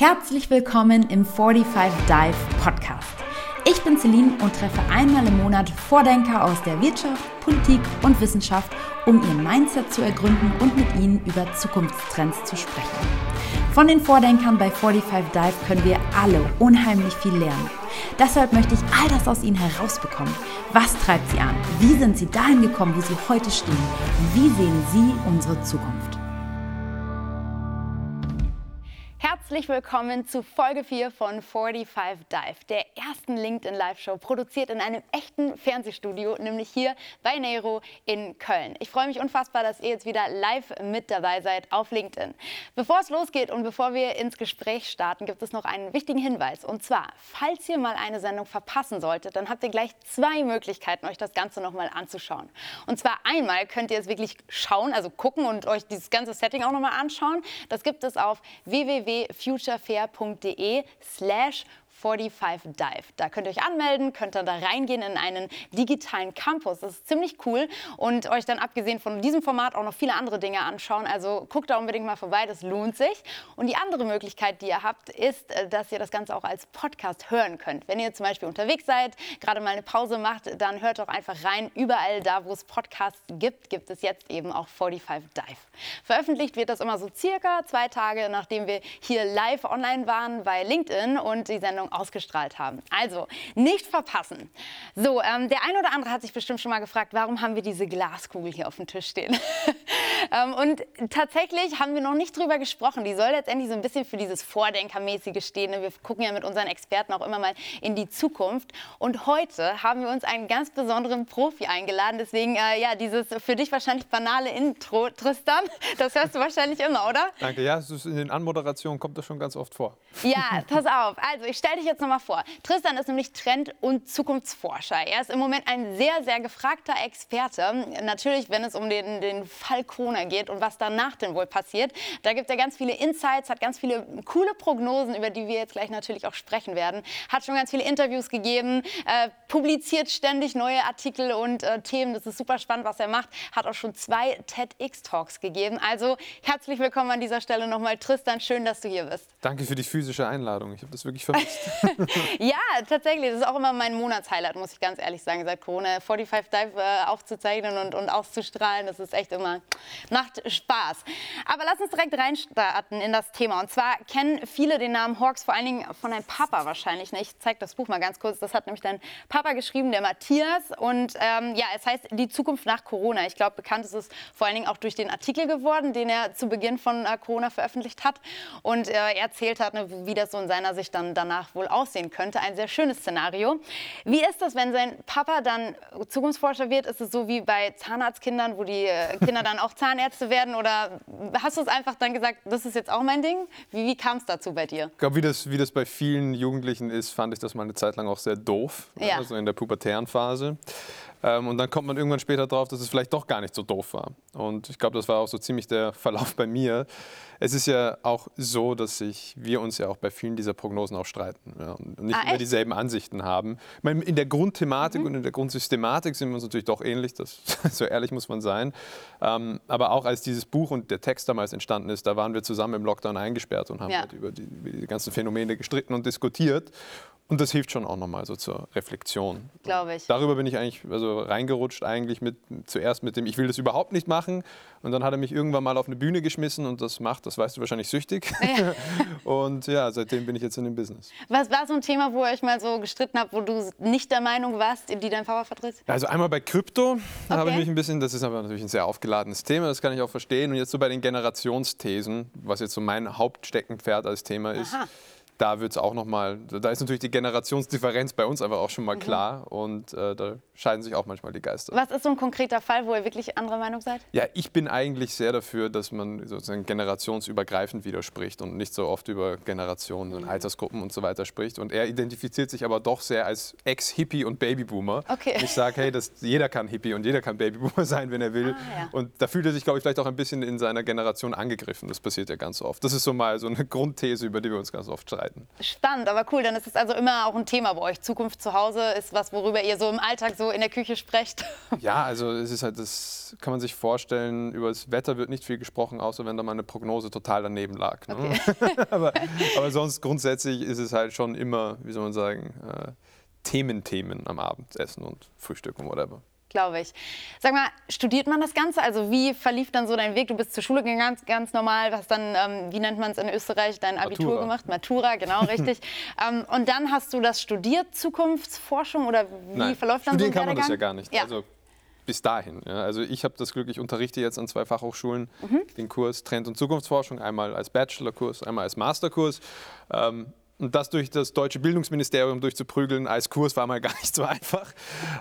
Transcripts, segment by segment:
Herzlich willkommen im 45 Dive Podcast. Ich bin Celine und treffe einmal im Monat Vordenker aus der Wirtschaft, Politik und Wissenschaft, um ihr Mindset zu ergründen und mit ihnen über Zukunftstrends zu sprechen. Von den Vordenkern bei 45 Dive können wir alle unheimlich viel lernen. Deshalb möchte ich all das aus ihnen herausbekommen. Was treibt sie an? Wie sind sie dahin gekommen, wo sie heute stehen? Wie sehen sie unsere Zukunft? Herzlich willkommen zu Folge 4 von 45 Dive, der ersten LinkedIn Live-Show, produziert in einem echten Fernsehstudio, nämlich hier bei Nero in Köln. Ich freue mich unfassbar, dass ihr jetzt wieder live mit dabei seid auf LinkedIn. Bevor es losgeht und bevor wir ins Gespräch starten, gibt es noch einen wichtigen Hinweis. Und zwar, falls ihr mal eine Sendung verpassen solltet, dann habt ihr gleich zwei Möglichkeiten, euch das Ganze nochmal anzuschauen. Und zwar einmal könnt ihr es wirklich schauen, also gucken und euch dieses ganze Setting auch nochmal anschauen. Das gibt es auf www futurefair.de slash 45 Dive. Da könnt ihr euch anmelden, könnt dann da reingehen in einen digitalen Campus. Das ist ziemlich cool und euch dann abgesehen von diesem Format auch noch viele andere Dinge anschauen. Also guckt da unbedingt mal vorbei, das lohnt sich. Und die andere Möglichkeit, die ihr habt, ist, äh, dass ihr das Ganze auch als Podcast hören könnt. Wenn ihr zum Beispiel unterwegs seid, gerade mal eine Pause macht, dann hört doch einfach rein. Überall da, wo es Podcasts gibt, gibt es jetzt eben auch 45 Dive. Veröffentlicht wird das immer so circa zwei Tage, nachdem wir hier live online waren bei LinkedIn und die Sendung ausgestrahlt haben. Also nicht verpassen. So, ähm, der eine oder andere hat sich bestimmt schon mal gefragt, warum haben wir diese Glaskugel hier auf dem Tisch stehen? ähm, und tatsächlich haben wir noch nicht drüber gesprochen. Die soll letztendlich so ein bisschen für dieses Vordenkermäßige stehen. Wir gucken ja mit unseren Experten auch immer mal in die Zukunft. Und heute haben wir uns einen ganz besonderen Profi eingeladen. Deswegen, äh, ja, dieses für dich wahrscheinlich banale Intro, Tristan, das hörst du wahrscheinlich immer, oder? Danke, ja, in den Anmoderationen kommt das schon ganz oft vor. Ja, pass auf. Also, ich stelle dich jetzt nochmal vor. Tristan ist nämlich Trend- und Zukunftsforscher. Er ist im Moment ein sehr, sehr gefragter Experte. Natürlich, wenn es um den, den Fall Corona geht und was danach denn wohl passiert. Da gibt er ganz viele Insights, hat ganz viele coole Prognosen, über die wir jetzt gleich natürlich auch sprechen werden. Hat schon ganz viele Interviews gegeben, äh, publiziert ständig neue Artikel und äh, Themen. Das ist super spannend, was er macht. Hat auch schon zwei TEDx-Talks gegeben. Also herzlich willkommen an dieser Stelle nochmal, Tristan. Schön, dass du hier bist. Danke für die physische Einladung. Ich habe das wirklich vermisst. ja, tatsächlich. Das ist auch immer mein Monatshighlight, muss ich ganz ehrlich sagen, seit Corona 45 Dive äh, aufzuzeichnen und, und auszustrahlen. Das ist echt immer, macht Spaß. Aber lass uns direkt reinstarten in das Thema. Und zwar kennen viele den Namen Hawks, vor allen Dingen von deinem Papa wahrscheinlich. Ich zeige das Buch mal ganz kurz. Das hat nämlich dein Papa geschrieben, der Matthias. Und ähm, ja, es heißt Die Zukunft nach Corona. Ich glaube, bekannt ist es vor allen Dingen auch durch den Artikel geworden, den er zu Beginn von äh, Corona veröffentlicht hat. Und äh, er erzählt hat, ne, wie das so in seiner Sicht dann danach wohl aussehen könnte. Ein sehr schönes Szenario. Wie ist das, wenn sein Papa dann Zukunftsforscher wird? Ist es so wie bei Zahnarztkindern, wo die äh, Kinder dann auch Zahnärzte werden? Oder hast du es einfach dann gesagt, das ist jetzt auch mein Ding? Wie, wie kam es dazu bei dir? Ich glaube, wie das, wie das bei vielen Jugendlichen ist, fand ich das mal eine Zeit lang auch sehr doof. Ja. Also in der pubertären Phase. Ähm, und dann kommt man irgendwann später drauf, dass es vielleicht doch gar nicht so doof war. Und ich glaube, das war auch so ziemlich der Verlauf bei mir. Es ist ja auch so, dass sich wir uns ja auch bei vielen dieser Prognosen auch streiten ja, und nicht ah, immer dieselben Ansichten haben. Ich meine, in der Grundthematik mhm. und in der Grundsystematik sind wir uns natürlich doch ähnlich, das, so ehrlich muss man sein. Ähm, aber auch als dieses Buch und der Text damals entstanden ist, da waren wir zusammen im Lockdown eingesperrt und haben ja. halt über, die, über die ganzen Phänomene gestritten und diskutiert. Und das hilft schon auch nochmal so zur Reflexion. Glaube ich. Darüber bin ich eigentlich also reingerutscht, eigentlich mit, zuerst mit dem, ich will das überhaupt nicht machen. Und dann hat er mich irgendwann mal auf eine Bühne geschmissen und das macht, das weißt du wahrscheinlich, süchtig. Ja. und ja, seitdem bin ich jetzt in dem Business. Was war so ein Thema, wo ihr euch mal so gestritten habt, wo du nicht der Meinung warst, die dein Papa vertritt? Also einmal bei Krypto, da okay. habe ich mich ein bisschen, das ist aber natürlich ein sehr aufgeladenes Thema, das kann ich auch verstehen. Und jetzt so bei den Generationsthesen, was jetzt so mein Hauptsteckenpferd als Thema ist. Aha da wird es auch nochmal, da ist natürlich die Generationsdifferenz bei uns einfach auch schon mal mhm. klar und äh, da scheiden sich auch manchmal die Geister. Was ist so ein konkreter Fall, wo ihr wirklich anderer Meinung seid? Ja, ich bin eigentlich sehr dafür, dass man sozusagen generationsübergreifend widerspricht und nicht so oft über Generationen und mhm. Altersgruppen und so weiter spricht. Und er identifiziert sich aber doch sehr als Ex-Hippie und Babyboomer. Okay. Ich sage, hey, das, jeder kann Hippie und jeder kann Babyboomer sein, wenn er will. Ah, ja. Und da fühlt er sich, glaube ich, vielleicht auch ein bisschen in seiner Generation angegriffen. Das passiert ja ganz oft. Das ist so mal so eine Grundthese, über die wir uns ganz oft streiten. Zukunftsfähigkeiten. Spannend, aber cool. Dann ist es also immer auch ein Thema bei euch. Zukunft zu Hause ist was, worüber ihr so im Alltag so in der Küche sprecht. Ja, also es ist halt, das kann man sich vorstellen, über das Wetter wird nicht viel gesprochen, außer wenn da mal eine Prognose total daneben lag. Ne? Okay. aber, aber, sonst grundsätzlich ist es halt schon immer, wie soll man sagen, äh, Thementhemen am Abendessen und Frühstück und whatever glaube ich. Sag mal, studiert man das Ganze? Also wie verlief dann so dein Weg? Du bist zur Schule gegangen, ganz, ganz normal, was dann, ähm, wie nennt man es in Österreich, dein Abitur Matura. gemacht? Matura, genau, richtig. ähm, und dann hast du das studiert, Zukunftsforschung oder wie Nein, verläuft dann studieren so ein kann man das ja gar nicht. Ja. Also bis dahin. Ja. Also ich habe das Glück, ich unterrichte jetzt an zwei Fachhochschulen mhm. den Kurs Trend- und Zukunftsforschung, einmal als Bachelorkurs, einmal als Masterkurs. Ähm, und das durch das deutsche Bildungsministerium durchzuprügeln als Kurs war mal gar nicht so einfach.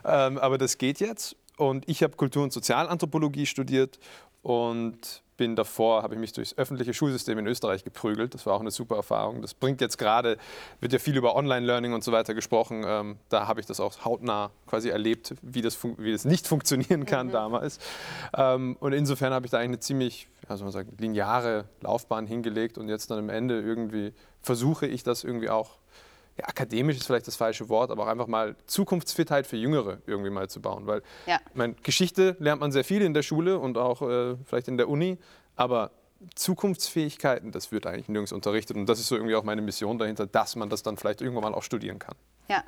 Ähm, aber das geht jetzt. Und ich habe Kultur- und Sozialanthropologie studiert und bin davor, habe ich mich durchs öffentliche Schulsystem in Österreich geprügelt. Das war auch eine super Erfahrung. Das bringt jetzt gerade, wird ja viel über Online-Learning und so weiter gesprochen. Ähm, da habe ich das auch hautnah quasi erlebt, wie das, wie das nicht funktionieren kann mhm. damals. Ähm, und insofern habe ich da eigentlich eine ziemlich, ja, soll man sagen, lineare Laufbahn hingelegt und jetzt dann am Ende irgendwie versuche ich das irgendwie auch ja, akademisch ist vielleicht das falsche Wort, aber auch einfach mal Zukunftsfitheit für Jüngere irgendwie mal zu bauen. Weil ja. meine, Geschichte lernt man sehr viel in der Schule und auch äh, vielleicht in der Uni, aber Zukunftsfähigkeiten, das wird eigentlich nirgends unterrichtet. Und das ist so irgendwie auch meine Mission dahinter, dass man das dann vielleicht irgendwann mal auch studieren kann. Ja,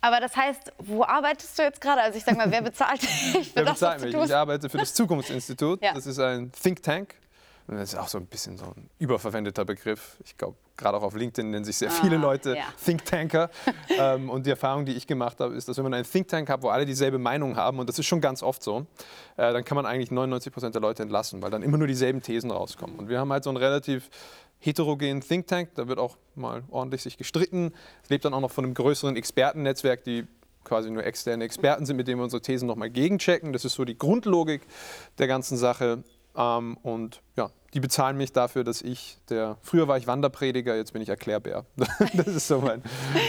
aber das heißt, wo arbeitest du jetzt gerade? Also ich sage mal, wer bezahlt dich für wer das, bezahlt mich? Ich arbeite für das Zukunftsinstitut. Ja. Das ist ein Think Tank das ist auch so ein bisschen so ein überverwendeter Begriff. Ich glaube, gerade auch auf LinkedIn nennen sich sehr viele ah, Leute ja. Think Tanker. ähm, und die Erfahrung, die ich gemacht habe, ist, dass wenn man einen Think Tank hat, wo alle dieselbe Meinung haben, und das ist schon ganz oft so, äh, dann kann man eigentlich 99 Prozent der Leute entlassen, weil dann immer nur dieselben Thesen rauskommen. Und wir haben halt so einen relativ heterogenen Think Tank, da wird auch mal ordentlich sich gestritten. Es lebt dann auch noch von einem größeren Expertennetzwerk, die quasi nur externe Experten sind, mit denen wir unsere Thesen nochmal gegenchecken. Das ist so die Grundlogik der ganzen Sache. Ähm, und ja, die bezahlen mich dafür, dass ich der. Früher war ich Wanderprediger, jetzt bin ich Erklärbär. das ist so mein,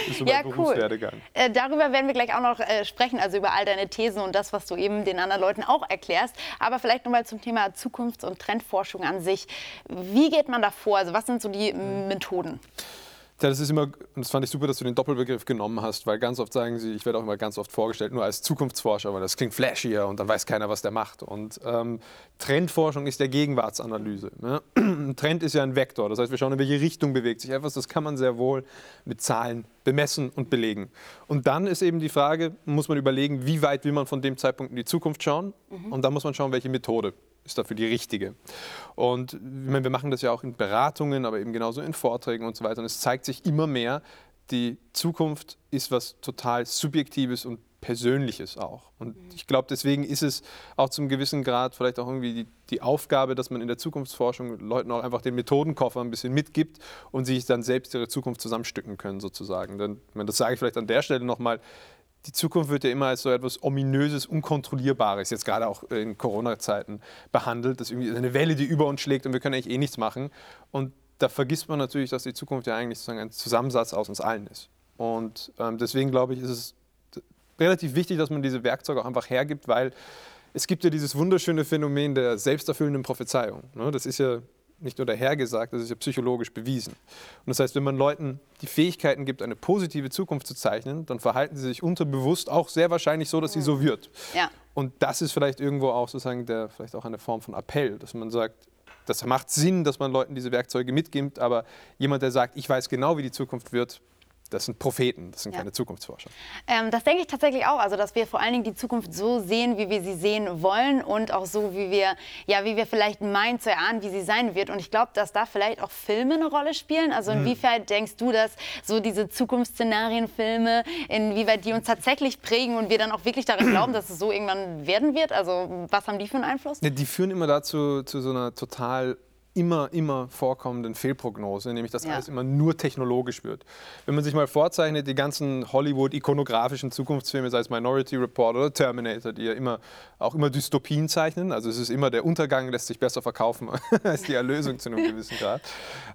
ist so mein ja, Berufswerdegang. Cool. Äh, darüber werden wir gleich auch noch äh, sprechen, also über all deine Thesen und das, was du eben den anderen Leuten auch erklärst. Aber vielleicht nochmal zum Thema Zukunfts- und Trendforschung an sich. Wie geht man da vor? Also, was sind so die Methoden? Ja, das ist immer, und das fand ich super, dass du den Doppelbegriff genommen hast, weil ganz oft sagen sie, ich werde auch immer ganz oft vorgestellt, nur als Zukunftsforscher, weil das klingt flashier und dann weiß keiner, was der macht. Und ähm, Trendforschung ist der Gegenwartsanalyse. Ne? Ein Trend ist ja ein Vektor, das heißt, wir schauen, in welche Richtung bewegt sich etwas. Das kann man sehr wohl mit Zahlen bemessen und belegen. Und dann ist eben die Frage, muss man überlegen, wie weit will man von dem Zeitpunkt in die Zukunft schauen? Mhm. Und dann muss man schauen, welche Methode ist dafür die richtige. Und meine, wir machen das ja auch in Beratungen, aber eben genauso in Vorträgen und so weiter. Und es zeigt sich immer mehr, die Zukunft ist was total Subjektives und Persönliches auch. Und mhm. ich glaube, deswegen ist es auch zum gewissen Grad vielleicht auch irgendwie die, die, Aufgabe, dass man in der Zukunftsforschung Leuten auch einfach den Methodenkoffer ein bisschen mitgibt und sich dann selbst ihre Zukunft zusammenstücken können, sozusagen. Denn, das sage ich vielleicht an der Stelle nochmal, die Zukunft wird ja immer als so etwas Ominöses, Unkontrollierbares, jetzt gerade auch in Corona-Zeiten behandelt. Das ist irgendwie eine Welle, die über uns schlägt und wir können eigentlich eh nichts machen. Und da vergisst man natürlich, dass die Zukunft ja eigentlich sozusagen ein Zusammensatz aus uns allen ist. Und ähm, deswegen glaube ich, ist es relativ wichtig, dass man diese Werkzeuge auch einfach hergibt, weil es gibt ja dieses wunderschöne Phänomen der selbsterfüllenden Prophezeiung. Ne? Das ist ja nicht nur dahergesagt, das ist ja psychologisch bewiesen. Und das heißt, wenn man Leuten die Fähigkeiten gibt, eine positive Zukunft zu zeichnen, dann verhalten sie sich unterbewusst auch sehr wahrscheinlich so, dass sie so wird. Ja. Und das ist vielleicht irgendwo auch sozusagen der, vielleicht auch eine Form von Appell, dass man sagt, das macht Sinn, dass man Leuten diese Werkzeuge mitgibt, aber jemand, der sagt, ich weiß genau, wie die Zukunft wird, das sind Propheten, das sind ja. keine Zukunftsforscher. Ähm, das denke ich tatsächlich auch. Also, dass wir vor allen Dingen die Zukunft so sehen, wie wir sie sehen wollen und auch so, wie wir, ja, wie wir vielleicht meinen zu erahnen, wie sie sein wird. Und ich glaube, dass da vielleicht auch Filme eine Rolle spielen. Also, inwiefern mhm. denkst du, dass so diese Zukunftsszenarienfilme, inwieweit die uns tatsächlich prägen und wir dann auch wirklich daran glauben, dass es so irgendwann werden wird? Also, was haben die für einen Einfluss? Ja, die führen immer dazu, zu so einer total immer, immer vorkommenden Fehlprognose, nämlich dass ja. alles immer nur technologisch wird. Wenn man sich mal vorzeichnet, die ganzen Hollywood-ikonografischen Zukunftsfilme, sei es Minority Report oder Terminator, die ja immer, auch immer Dystopien zeichnen, also es ist immer der Untergang lässt sich besser verkaufen als die Erlösung zu einem gewissen Grad,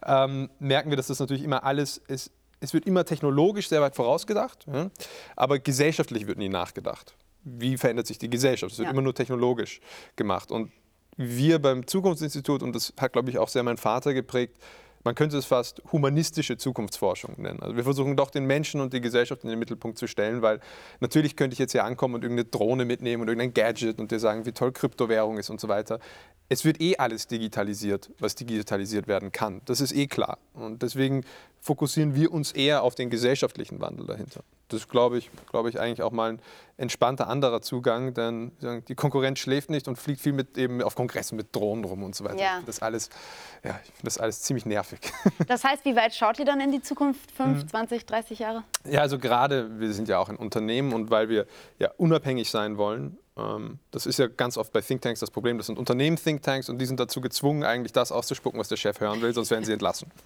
ähm, merken wir, dass das natürlich immer alles ist, es wird immer technologisch sehr weit vorausgedacht, ja, aber gesellschaftlich wird nie nachgedacht. Wie verändert sich die Gesellschaft? Es wird ja. immer nur technologisch gemacht. Und wir beim Zukunftsinstitut, und das hat, glaube ich, auch sehr mein Vater geprägt, man könnte es fast humanistische Zukunftsforschung nennen. Also wir versuchen doch den Menschen und die Gesellschaft in den Mittelpunkt zu stellen, weil natürlich könnte ich jetzt hier ankommen und irgendeine Drohne mitnehmen und irgendein Gadget und dir sagen, wie toll Kryptowährung ist und so weiter. Es wird eh alles digitalisiert, was digitalisiert werden kann. Das ist eh klar. Und deswegen fokussieren wir uns eher auf den gesellschaftlichen Wandel dahinter. Das ist, glaube ich, glaube ich, eigentlich auch mal ein entspannter anderer Zugang, denn die Konkurrenz schläft nicht und fliegt viel mit eben auf Kongressen mit Drohnen rum und so weiter. Ja. Das alles, ja, ich finde das alles ziemlich nervig. Das heißt, wie weit schaut ihr dann in die Zukunft? 5, 20, 30 Jahre? Ja, also gerade, wir sind ja auch ein Unternehmen und weil wir ja unabhängig sein wollen, das ist ja ganz oft bei Thinktanks das Problem. Das sind Unternehmen-Thinktanks und die sind dazu gezwungen, eigentlich das auszuspucken, was der Chef hören will, sonst werden sie entlassen.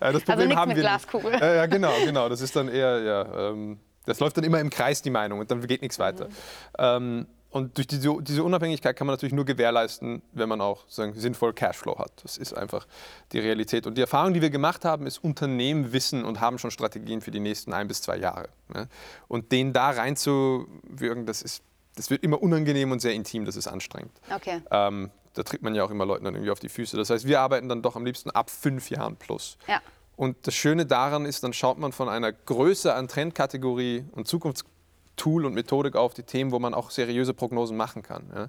Äh, das Problem also haben mit wir Glaskugel. Nicht. Ja, genau, genau. Das ist dann eher, ja, ähm, das läuft dann immer im Kreis, die Meinung, und dann geht nichts weiter. Mhm. Ähm, und durch diese, diese, Unabhängigkeit kann man natürlich nur gewährleisten, wenn man auch sagen, sinnvoll Cashflow hat. Das ist einfach die Realität. Und die Erfahrung, die wir gemacht haben, ist, Unternehmen wissen und haben schon Strategien für die nächsten ein bis zwei Jahre. Ne? Und denen da reinzuwirken, das ist das wird immer unangenehm und sehr intim, das ist anstrengend. Okay. Ähm, da tritt man ja auch immer Leuten dann irgendwie auf die Füße. Das heißt, wir arbeiten dann doch am liebsten ab fünf Jahren plus. Ja. Und das Schöne daran ist, dann schaut man von einer Größe an Trendkategorie und Zukunftstool und Methodik auf die Themen, wo man auch seriöse Prognosen machen kann. Ja.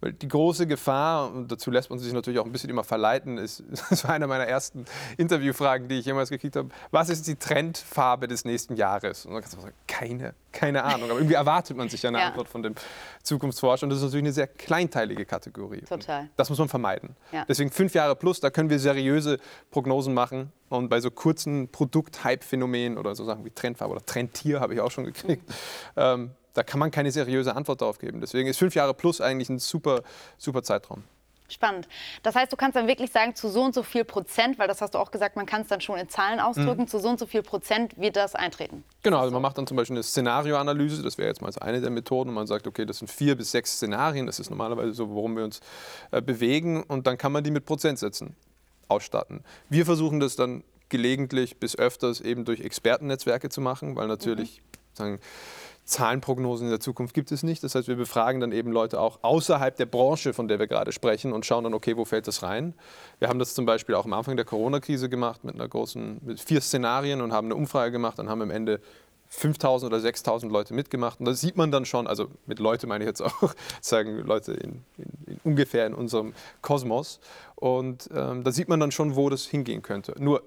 Weil die große Gefahr, und dazu lässt man sich natürlich auch ein bisschen immer verleiten, ist, das war eine meiner ersten Interviewfragen, die ich jemals gekriegt habe. Was ist die Trendfarbe des nächsten Jahres? Und dann kannst du sagen, keine, keine Ahnung. Aber irgendwie erwartet man sich ja eine ja. Antwort von dem Zukunftsforscher. Und das ist natürlich eine sehr kleinteilige Kategorie. Total. Das muss man vermeiden. Ja. Deswegen fünf Jahre plus, da können wir seriöse Prognosen machen. Und bei so kurzen Produkt-Hype-Phänomenen oder so Sachen wie Trendfarbe oder Trendtier habe ich auch schon gekriegt. Mhm. Ähm, da kann man keine seriöse Antwort darauf geben. Deswegen ist fünf Jahre plus eigentlich ein super, super Zeitraum. Spannend. Das heißt, du kannst dann wirklich sagen, zu so und so viel Prozent, weil das hast du auch gesagt, man kann es dann schon in Zahlen ausdrücken, mhm. zu so und so viel Prozent wird das eintreten. Genau, also man macht dann zum Beispiel eine Szenarioanalyse, das wäre jetzt mal eine der Methoden, und man sagt, okay, das sind vier bis sechs Szenarien, das ist normalerweise so, worum wir uns äh, bewegen, und dann kann man die mit Prozentsätzen ausstatten. Wir versuchen das dann gelegentlich bis öfters eben durch Expertennetzwerke zu machen, weil natürlich mhm. sagen, Zahlenprognosen in der Zukunft gibt es nicht. Das heißt, wir befragen dann eben Leute auch außerhalb der Branche, von der wir gerade sprechen und schauen dann, okay, wo fällt das rein? Wir haben das zum Beispiel auch am Anfang der Corona-Krise gemacht mit einer großen, mit vier Szenarien und haben eine Umfrage gemacht und haben am Ende 5000 oder 6000 Leute mitgemacht. Und da sieht man dann schon, also mit Leute meine ich jetzt auch, sagen Leute in, in, in ungefähr in unserem Kosmos. Und ähm, da sieht man dann schon, wo das hingehen könnte. Nur,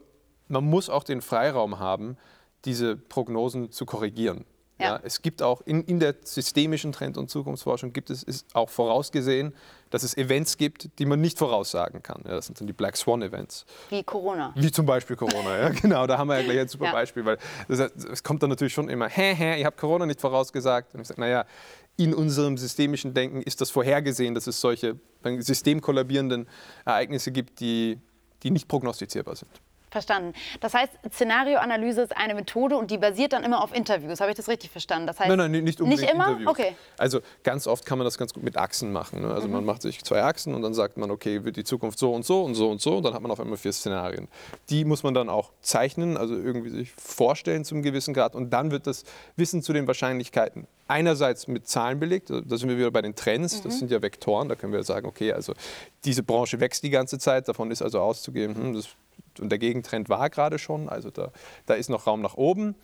man muss auch den Freiraum haben, diese Prognosen zu korrigieren. Ja. ja. es gibt auch in, in der systemischen Trend- und Zukunftsforschung gibt es ist auch vorausgesehen, dass es Events gibt, die man nicht voraussagen kann. Ja, das sind dann die Black Swan Events. Wie Corona. Wie zum Beispiel Corona, ja genau. Da haben wir ja gleich ein super ja. Beispiel, weil es kommt dann natürlich schon immer, hä, hä, ihr habt Corona nicht vorausgesagt. Und ich sage, naja, in unserem systemischen Denken ist das vorhergesehen, dass es solche systemkollabierenden Ereignisse gibt, die, die nicht prognostizierbar sind. Verstanden. Das heißt, Szenarioanalyse ist eine Methode und die basiert dann immer auf Interviews. Habe ich das richtig verstanden? Das heißt, nein, nein, nicht unbedingt Nicht immer? Interviews. Okay. Also ganz oft kann man das ganz gut mit Achsen machen. Ne? Also mhm. man macht sich zwei Achsen und dann sagt man, okay, wird die Zukunft so und so und so und so und dann hat man auf einmal vier Szenarien. Die muss man dann auch zeichnen, also irgendwie sich vorstellen zum gewissen Grad und dann wird das Wissen zu den Wahrscheinlichkeiten einerseits mit Zahlen belegt, da sind wir wieder bei den Trends, das mhm. sind ja Vektoren, da können wir sagen, okay, also diese Branche wächst die ganze Zeit, davon ist also auszugehen, hm, das und der Gegentrend war gerade schon, also da, da ist noch Raum nach oben.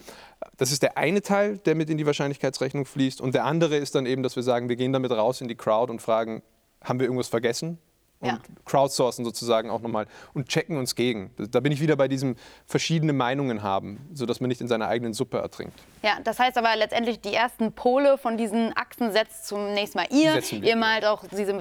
Das ist der eine Teil, der mit in die Wahrscheinlichkeitsrechnung fließt. Und der andere ist dann eben, dass wir sagen, wir gehen damit raus in die Crowd und fragen, haben wir irgendwas vergessen? Und ja. crowdsourcen sozusagen auch nochmal und checken uns gegen. Da bin ich wieder bei diesem verschiedene Meinungen haben, sodass man nicht in seiner eigenen Suppe ertrinkt. Ja, das heißt aber letztendlich die ersten Pole von diesen Achsen setzt zunächst mal ihr. Ihr malt auch diese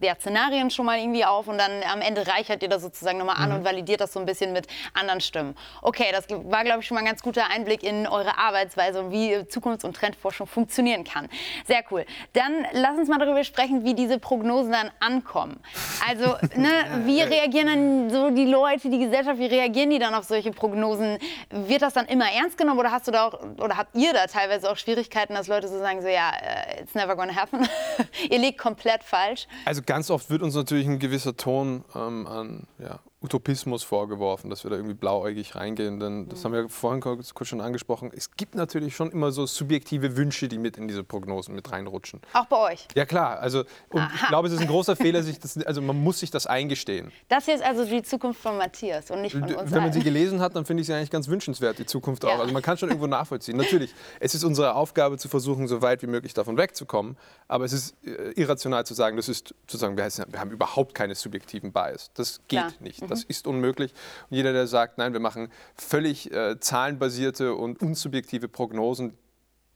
ja, Szenarien schon mal irgendwie auf und dann am Ende reichert ihr das sozusagen nochmal an mhm. und validiert das so ein bisschen mit anderen Stimmen. Okay, das war glaube ich schon mal ein ganz guter Einblick in eure Arbeitsweise und wie Zukunfts- und Trendforschung funktionieren kann. Sehr cool. Dann lass uns mal darüber sprechen, wie diese Prognosen dann ankommen. Also, ne, wie reagieren dann so die Leute, die Gesellschaft, wie reagieren die dann auf solche Prognosen? Wird das dann immer ernst genommen oder hast du da auch, oder habt ihr da teilweise auch Schwierigkeiten, dass Leute so sagen, so ja, äh, it's never gonna happen? ihr liegt komplett falsch. Also ganz oft wird uns natürlich ein gewisser Ton ähm, an ja, Utopismus vorgeworfen, dass wir da irgendwie blauäugig reingehen. Denn das haben wir vorhin kurz, kurz, schon angesprochen. Es gibt natürlich schon immer so subjektive Wünsche, die mit in diese Prognosen mit reinrutschen. Auch bei euch? Ja klar. Also ich glaube, es ist ein großer Fehler, sich das, also man muss sich das eingestehen. Das hier ist also die Zukunft von Matthias und nicht von uns. Wenn man sie gelesen hat, dann finde ich sie eigentlich ganz wünschenswert, die Zukunft auch. Ja. Also man kann schon irgendwo nachvollziehen. Natürlich, es ist unsere Aufgabe zu versuchen, so weit wie möglich davon wegzukommen. Aber es ist äh, irrational zu sagen, das ist sozusagen, wir, haben überhaupt keine subjektiven Bias. Das geht klar. nicht. Das ist unmöglich. Und jeder, der sagt, nein, wir machen völlig äh, zahlenbasierte und unsubjektive Prognosen,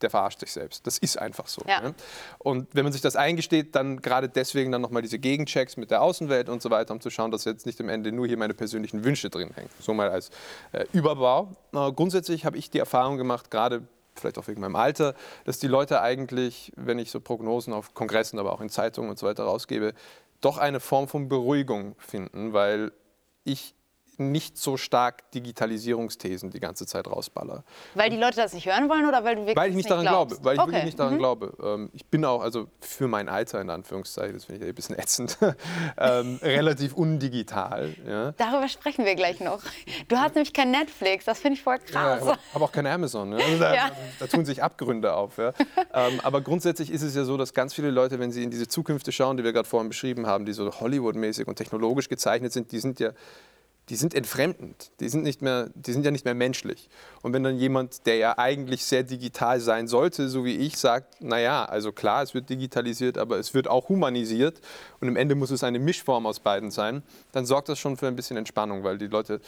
der verarscht sich selbst. Das ist einfach so. Ja. Ne? Und wenn man sich das eingesteht, dann gerade deswegen dann nochmal diese Gegenchecks mit der Außenwelt und so weiter, um zu schauen, dass jetzt nicht am Ende nur hier meine persönlichen Wünsche drin hängen. So mal als äh, Überbau. Äh, grundsätzlich habe ich die Erfahrung gemacht, gerade vielleicht auch wegen meinem Alter, dass die Leute eigentlich, wenn ich so Prognosen auf Kongressen, aber auch in Zeitungen und so weiter rausgebe, doch eine Form von Beruhigung finden, weil ich nicht so stark Digitalisierungsthesen die ganze Zeit rausballer. Weil die Leute das nicht hören wollen oder weil du wirklich Weil ich nicht daran glaubst? glaube, weil ich okay. wirklich nicht daran mhm. glaube. Ähm, ich bin auch, also für mein Alter in Anführungszeichen, das finde ich ein bisschen ätzend, ähm, relativ undigital. Ja. Darüber sprechen wir gleich noch. Du hast nämlich kein Netflix, das finde ich voll krass. Ja, aber auch kein Amazon. Ja. Also da, ja. da, tun sich Abgründe auf. Ja. ähm, aber grundsätzlich ist es ja so, dass ganz viele Leute, wenn sie in diese Zukünfte schauen, die wir gerade vorhin beschrieben haben, die so Hollywood-mäßig und technologisch gezeichnet sind, die sind ja die sind entfremdend, die sind, nicht mehr, die sind ja nicht mehr menschlich. Und wenn dann jemand, der ja eigentlich sehr digital sein sollte, so wie ich, sagt, naja, also klar, es wird digitalisiert, aber es wird auch humanisiert und im Ende muss es eine Mischform aus beiden sein, dann sorgt das schon für ein bisschen Entspannung, weil die Leute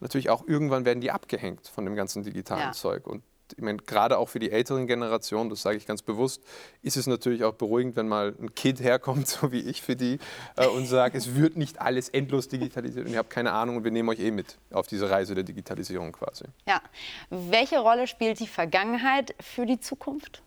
natürlich auch irgendwann werden die abgehängt von dem ganzen digitalen ja. Zeug. Und ich meine, gerade auch für die älteren Generationen, das sage ich ganz bewusst, ist es natürlich auch beruhigend, wenn mal ein Kind herkommt, so wie ich für die, äh, und sagt, es wird nicht alles endlos digitalisiert und ihr habt keine Ahnung und wir nehmen euch eh mit auf diese Reise der Digitalisierung quasi. Ja. Welche Rolle spielt die Vergangenheit für die Zukunft?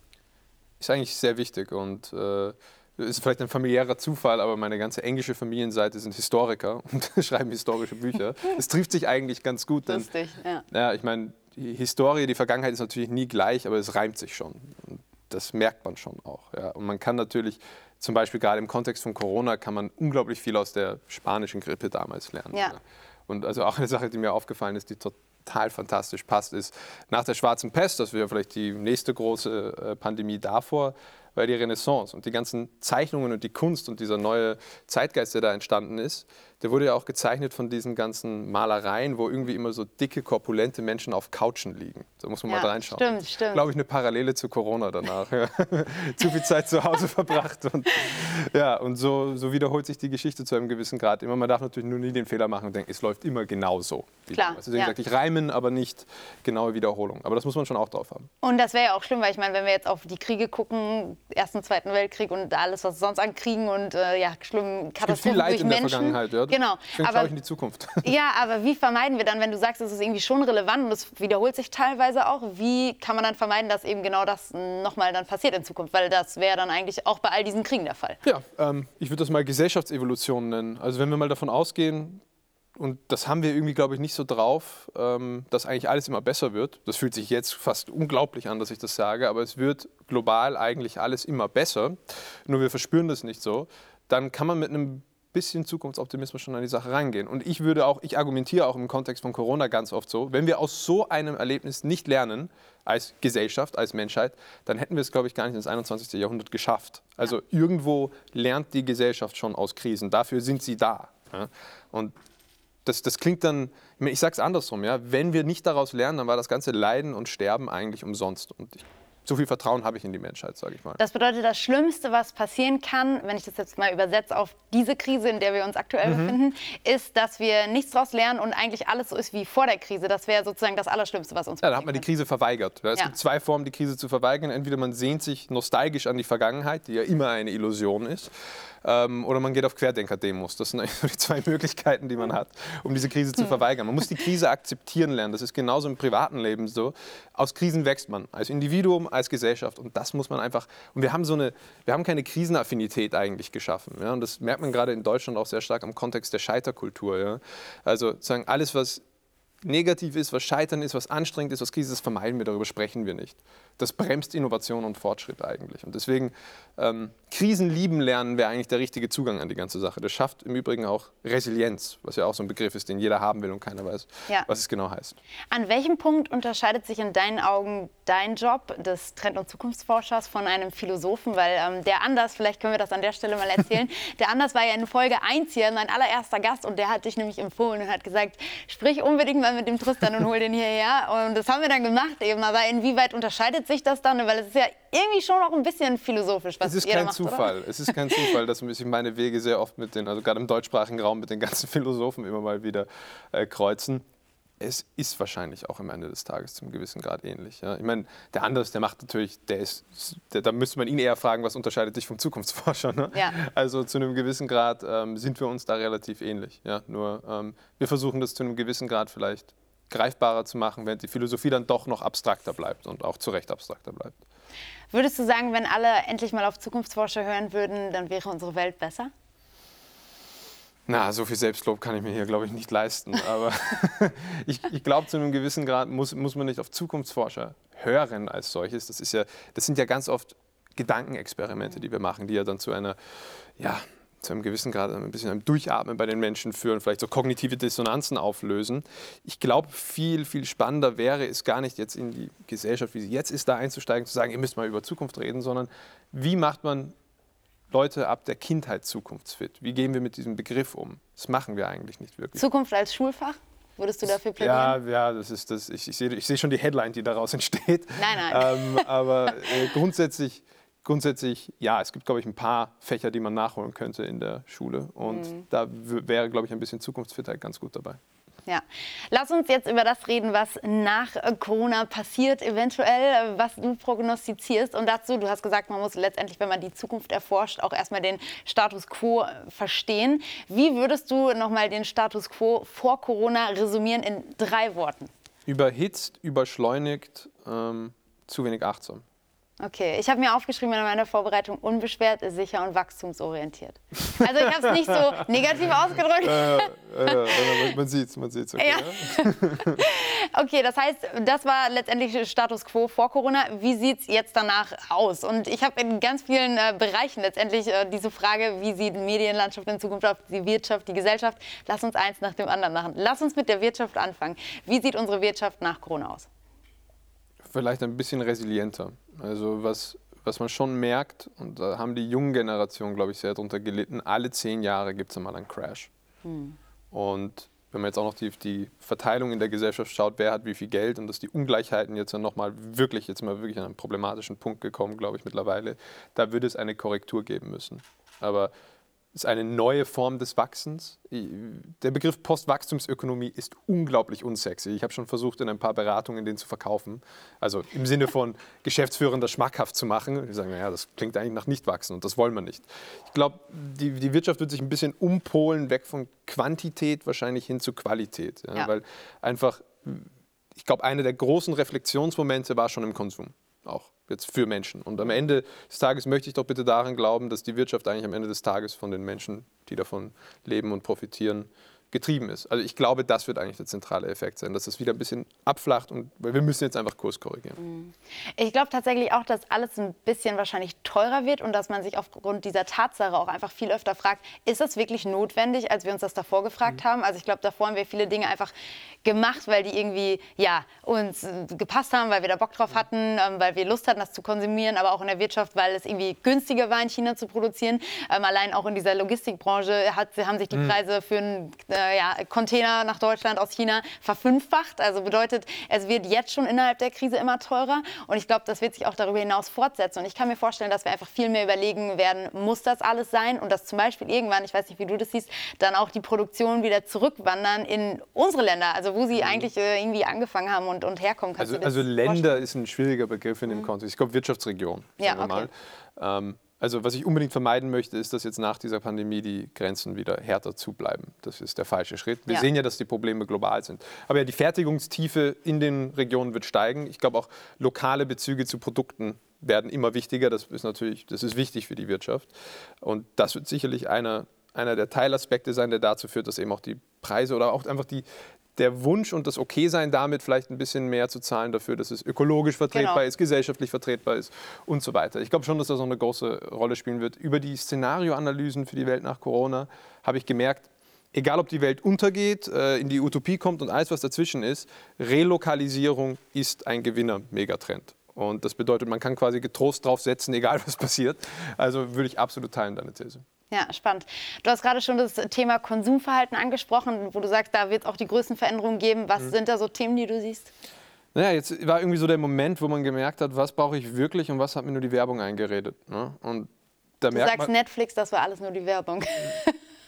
Ist eigentlich sehr wichtig und äh, ist vielleicht ein familiärer Zufall, aber meine ganze englische Familienseite sind Historiker und schreiben historische Bücher. Es trifft sich eigentlich ganz gut. Denn, Lustig, ja. ja ich meine, die Historie, die Vergangenheit ist natürlich nie gleich, aber es reimt sich schon. Und das merkt man schon auch. Ja. Und man kann natürlich, zum Beispiel gerade im Kontext von Corona, kann man unglaublich viel aus der spanischen Grippe damals lernen. Ja. Ja. Und also auch eine Sache, die mir aufgefallen ist, die total fantastisch passt, ist nach der schwarzen Pest, das wäre vielleicht die nächste große äh, Pandemie davor, war die Renaissance und die ganzen Zeichnungen und die Kunst und dieser neue Zeitgeist, der da entstanden ist, der wurde ja auch gezeichnet von diesen ganzen Malereien, wo irgendwie immer so dicke, korpulente Menschen auf Couchen liegen. Da muss man ja, mal reinschauen. Stimmt, stimmt. Glaube ich, eine Parallele zu Corona danach. Ja. zu viel Zeit zu Hause verbracht. Und, ja, und so, so, wiederholt sich die Geschichte zu einem gewissen Grad immer. Man darf natürlich nur nie den Fehler machen und denken, es läuft immer genauso. Klar. Deswegen ja. sage ich reimen, aber nicht genaue Wiederholung. Aber das muss man schon auch drauf haben. Und das wäre ja auch schlimm, weil ich meine, wenn wir jetzt auf die Kriege gucken, Ersten, Zweiten Weltkrieg und alles, was sonst an Kriegen und äh, ja, schlimmen Katastrophen durch Menschen. Der Ja. Genau. Deswegen aber, ich in die Zukunft. Ja, aber wie vermeiden wir dann, wenn du sagst, es ist irgendwie schon relevant und es wiederholt sich teilweise auch, wie kann man dann vermeiden, dass eben genau das nochmal dann passiert in Zukunft? Weil das wäre dann eigentlich auch bei all diesen Kriegen der Fall. Ja, ähm, ich würde das mal Gesellschaftsevolution nennen. Also wenn wir mal davon ausgehen, und das haben wir irgendwie, glaube ich, nicht so drauf, ähm, dass eigentlich alles immer besser wird. Das fühlt sich jetzt fast unglaublich an, dass ich das sage, aber es wird global eigentlich alles immer besser. Nur wir verspüren das nicht so. Dann kann man mit einem bisschen Zukunftsoptimismus schon an die Sache rangehen. Und ich würde auch, ich argumentiere auch im Kontext von Corona ganz oft so, wenn wir aus so einem Erlebnis nicht lernen, als Gesellschaft, als Menschheit, dann hätten wir es, glaube ich, gar nicht ins 21. Jahrhundert geschafft. Also irgendwo lernt die Gesellschaft schon aus Krisen. Dafür sind sie da. Ja? Und das, das klingt dann, ich sage es andersrum, ja? wenn wir nicht daraus lernen, dann war das ganze Leiden und Sterben eigentlich umsonst. Und ich so viel Vertrauen habe ich in die Menschheit, sage ich mal. Das bedeutet, das Schlimmste, was passieren kann, wenn ich das jetzt mal übersetze auf diese Krise, in der wir uns aktuell mhm. befinden, ist, dass wir nichts daraus lernen und eigentlich alles so ist wie vor der Krise. Das wäre sozusagen das Allerschlimmste, was uns passiert. Ja, da hat man die Krise verweigert. Es ja. gibt zwei Formen, die Krise zu verweigern. Entweder man sehnt sich nostalgisch an die Vergangenheit, die ja immer eine Illusion ist, ähm, oder man geht auf Querdenker-Demos. Das sind die zwei Möglichkeiten, die man hat, um diese Krise zu hm. verweigern. Man muss die Krise akzeptieren lernen. Das ist genauso im privaten Leben so. Aus Krisen wächst man, als Individuum, als Gesellschaft. Und das muss man einfach. Und wir haben so eine, wir haben keine Krisenaffinität eigentlich geschaffen. Ja? Und das merkt man gerade in Deutschland auch sehr stark am Kontext der Scheiterkultur. Ja? Also sozusagen alles, was negativ ist, was Scheitern ist, was anstrengend ist, was Krise ist, vermeiden wir, darüber sprechen wir nicht. Das bremst Innovation und Fortschritt eigentlich. Und deswegen, ähm, Krisen lieben lernen wäre eigentlich der richtige Zugang an die ganze Sache. Das schafft im Übrigen auch Resilienz, was ja auch so ein Begriff ist, den jeder haben will und keiner weiß, ja. was es genau heißt. An welchem Punkt unterscheidet sich in deinen Augen dein Job des Trend- und Zukunftsforschers von einem Philosophen? Weil ähm, der Anders, vielleicht können wir das an der Stelle mal erzählen, der Anders war ja in Folge 1 hier mein allererster Gast und der hat dich nämlich empfohlen und hat gesagt, sprich unbedingt mal mit dem Tristan und hol den hierher. Und das haben wir dann gemacht eben. Aber inwieweit unterscheidet sich das dann? Weil es ist ja irgendwie schon auch ein bisschen philosophisch, was es ist kein macht, Zufall. Oder? Es ist kein Zufall, dass sich meine Wege sehr oft mit den, also gerade im deutschsprachigen Raum mit den ganzen Philosophen immer mal wieder äh, kreuzen es ist wahrscheinlich auch am Ende des Tages zum gewissen Grad ähnlich. Ja. Ich meine, der Anders, der macht natürlich, der ist, der, da müsste man ihn eher fragen, was unterscheidet dich vom Zukunftsforscher. Ne? Ja. Also zu einem gewissen Grad ähm, sind wir uns da relativ ähnlich. Ja. Nur ähm, wir versuchen das zu einem gewissen Grad vielleicht greifbarer zu machen, während die Philosophie dann doch noch abstrakter bleibt und auch zu Recht abstrakter bleibt. Würdest du sagen, wenn alle endlich mal auf Zukunftsforscher hören würden, dann wäre unsere Welt besser? Na, so viel Selbstlob kann ich mir hier, glaube ich, nicht leisten. Aber ich, ich glaube, zu einem gewissen Grad muss, muss man nicht auf Zukunftsforscher hören als solches. Das, ist ja, das sind ja ganz oft Gedankenexperimente, die wir machen, die ja dann zu einer, ja, zu einem gewissen Grad ein bisschen einem Durchatmen bei den Menschen führen, vielleicht so kognitive Dissonanzen auflösen. Ich glaube, viel, viel spannender wäre es gar nicht jetzt in die Gesellschaft, wie sie jetzt ist, da einzusteigen, zu sagen, ihr müsst mal über Zukunft reden, sondern wie macht man Leute ab der Kindheit zukunftsfit? Wie gehen wir mit diesem Begriff um? Das machen wir eigentlich nicht wirklich. Zukunft als Schulfach? Würdest du dafür plädieren? Ja, ja das ist das. Ich, ich sehe ich seh schon die Headline, die daraus entsteht. Nein, nein. Ähm, aber äh, grundsätzlich, grundsätzlich, ja, es gibt, glaube ich, ein paar Fächer, die man nachholen könnte in der Schule. Und mhm. da wäre, glaube ich, ein bisschen Zukunftsfitheit ganz gut dabei. Ja. Lass uns jetzt über das reden, was nach Corona passiert, eventuell, was du prognostizierst. Und dazu, du hast gesagt, man muss letztendlich, wenn man die Zukunft erforscht, auch erstmal den Status quo verstehen. Wie würdest du nochmal den Status quo vor Corona resümieren in drei Worten? Überhitzt, überschleunigt, ähm, zu wenig achtsam. Okay, ich habe mir aufgeschrieben in meiner Vorbereitung unbeschwert, sicher und wachstumsorientiert. Also ich habe es nicht so negativ ausgedrückt. Äh, äh, man sieht es, man sieht es. Okay, ja. okay, das heißt, das war letztendlich Status quo vor Corona. Wie sieht es jetzt danach aus? Und ich habe in ganz vielen äh, Bereichen letztendlich äh, diese Frage, wie sieht Medienlandschaft in Zukunft aus, die Wirtschaft, die Gesellschaft. Lass uns eins nach dem anderen machen. Lass uns mit der Wirtschaft anfangen. Wie sieht unsere Wirtschaft nach Corona aus? Vielleicht ein bisschen resilienter. Also was, was man schon merkt, und da haben die jungen Generationen, glaube ich, sehr darunter gelitten, alle zehn Jahre gibt es einmal einen Crash. Hm. Und wenn man jetzt auch noch die, die Verteilung in der Gesellschaft schaut, wer hat wie viel Geld und dass die Ungleichheiten jetzt ja nochmal wirklich, jetzt mal wirklich an einen problematischen Punkt gekommen, glaube ich, mittlerweile, da würde es eine Korrektur geben müssen. Aber ist eine neue Form des Wachsens. Der Begriff Postwachstumsökonomie ist unglaublich unsexy. Ich habe schon versucht, in ein paar Beratungen den zu verkaufen. Also im Sinne von Geschäftsführern das schmackhaft zu machen. Die sagen, naja, das klingt eigentlich nach Nichtwachsen und das wollen wir nicht. Ich glaube, die, die Wirtschaft wird sich ein bisschen umpolen, weg von Quantität wahrscheinlich hin zu Qualität. Ja, ja. Weil einfach, ich glaube, einer der großen Reflexionsmomente war schon im Konsum auch jetzt für Menschen. Und am Ende des Tages möchte ich doch bitte daran glauben, dass die Wirtschaft eigentlich am Ende des Tages von den Menschen, die davon leben und profitieren, getrieben ist. Also ich glaube, das wird eigentlich der zentrale Effekt sein, dass es wieder ein bisschen abflacht und weil wir müssen jetzt einfach Kurs korrigieren. Mhm. Ich glaube tatsächlich auch, dass alles ein bisschen wahrscheinlich teurer wird und dass man sich aufgrund dieser Tatsache auch einfach viel öfter fragt, ist das wirklich notwendig, als wir uns das davor gefragt mhm. haben? Also ich glaube, davor haben wir viele Dinge einfach gemacht, weil die irgendwie ja, uns gepasst haben, weil wir da Bock drauf hatten, ähm, weil wir Lust hatten, das zu konsumieren, aber auch in der Wirtschaft, weil es irgendwie günstiger war, in China zu produzieren. Ähm, allein auch in dieser Logistikbranche hat, haben sich die mhm. Preise für ein äh, ja, Container nach Deutschland aus China verfünffacht. Also bedeutet, es wird jetzt schon innerhalb der Krise immer teurer. Und ich glaube, das wird sich auch darüber hinaus fortsetzen. Und ich kann mir vorstellen, dass wir einfach viel mehr überlegen werden, muss das alles sein? Und dass zum Beispiel irgendwann, ich weiß nicht, wie du das siehst, dann auch die Produktion wieder zurückwandern in unsere Länder, also wo sie mhm. eigentlich äh, irgendwie angefangen haben und, und herkommen. Kannst also, also Länder vorstellen? ist ein schwieriger Begriff in dem mhm. Kontext. Ich glaube, Wirtschaftsregion. Ja, okay. mal. Ähm, also was ich unbedingt vermeiden möchte, ist, dass jetzt nach dieser Pandemie die Grenzen wieder härter zubleiben. Das ist der falsche Schritt. Wir ja. sehen ja, dass die Probleme global sind. Aber ja, die Fertigungstiefe in den Regionen wird steigen. Ich glaube auch lokale Bezüge zu Produkten werden immer wichtiger. Das ist natürlich, das ist wichtig für die Wirtschaft. Und das wird sicherlich einer, einer der Teilaspekte sein, der dazu führt, dass eben auch die Preise oder auch einfach die, der Wunsch und das Okay-Sein damit vielleicht ein bisschen mehr zu zahlen dafür, dass es ökologisch vertretbar genau. ist, gesellschaftlich vertretbar ist und so weiter. Ich glaube schon, dass das auch eine große Rolle spielen wird. Über die Szenarioanalysen für die Welt nach Corona habe ich gemerkt, egal ob die Welt untergeht, äh, in die Utopie kommt und alles, was dazwischen ist, Relokalisierung ist ein Gewinner-Megatrend. Und das bedeutet, man kann quasi getrost drauf setzen, egal was passiert. Also würde ich absolut teilen, deine These. Ja, spannend. Du hast gerade schon das Thema Konsumverhalten angesprochen, wo du sagst, da wird es auch die größten Veränderungen geben. Was mhm. sind da so Themen, die du siehst? Naja, jetzt war irgendwie so der Moment, wo man gemerkt hat, was brauche ich wirklich und was hat mir nur die Werbung eingeredet. Ne? Und da du sagst man, Netflix, das war alles nur die Werbung.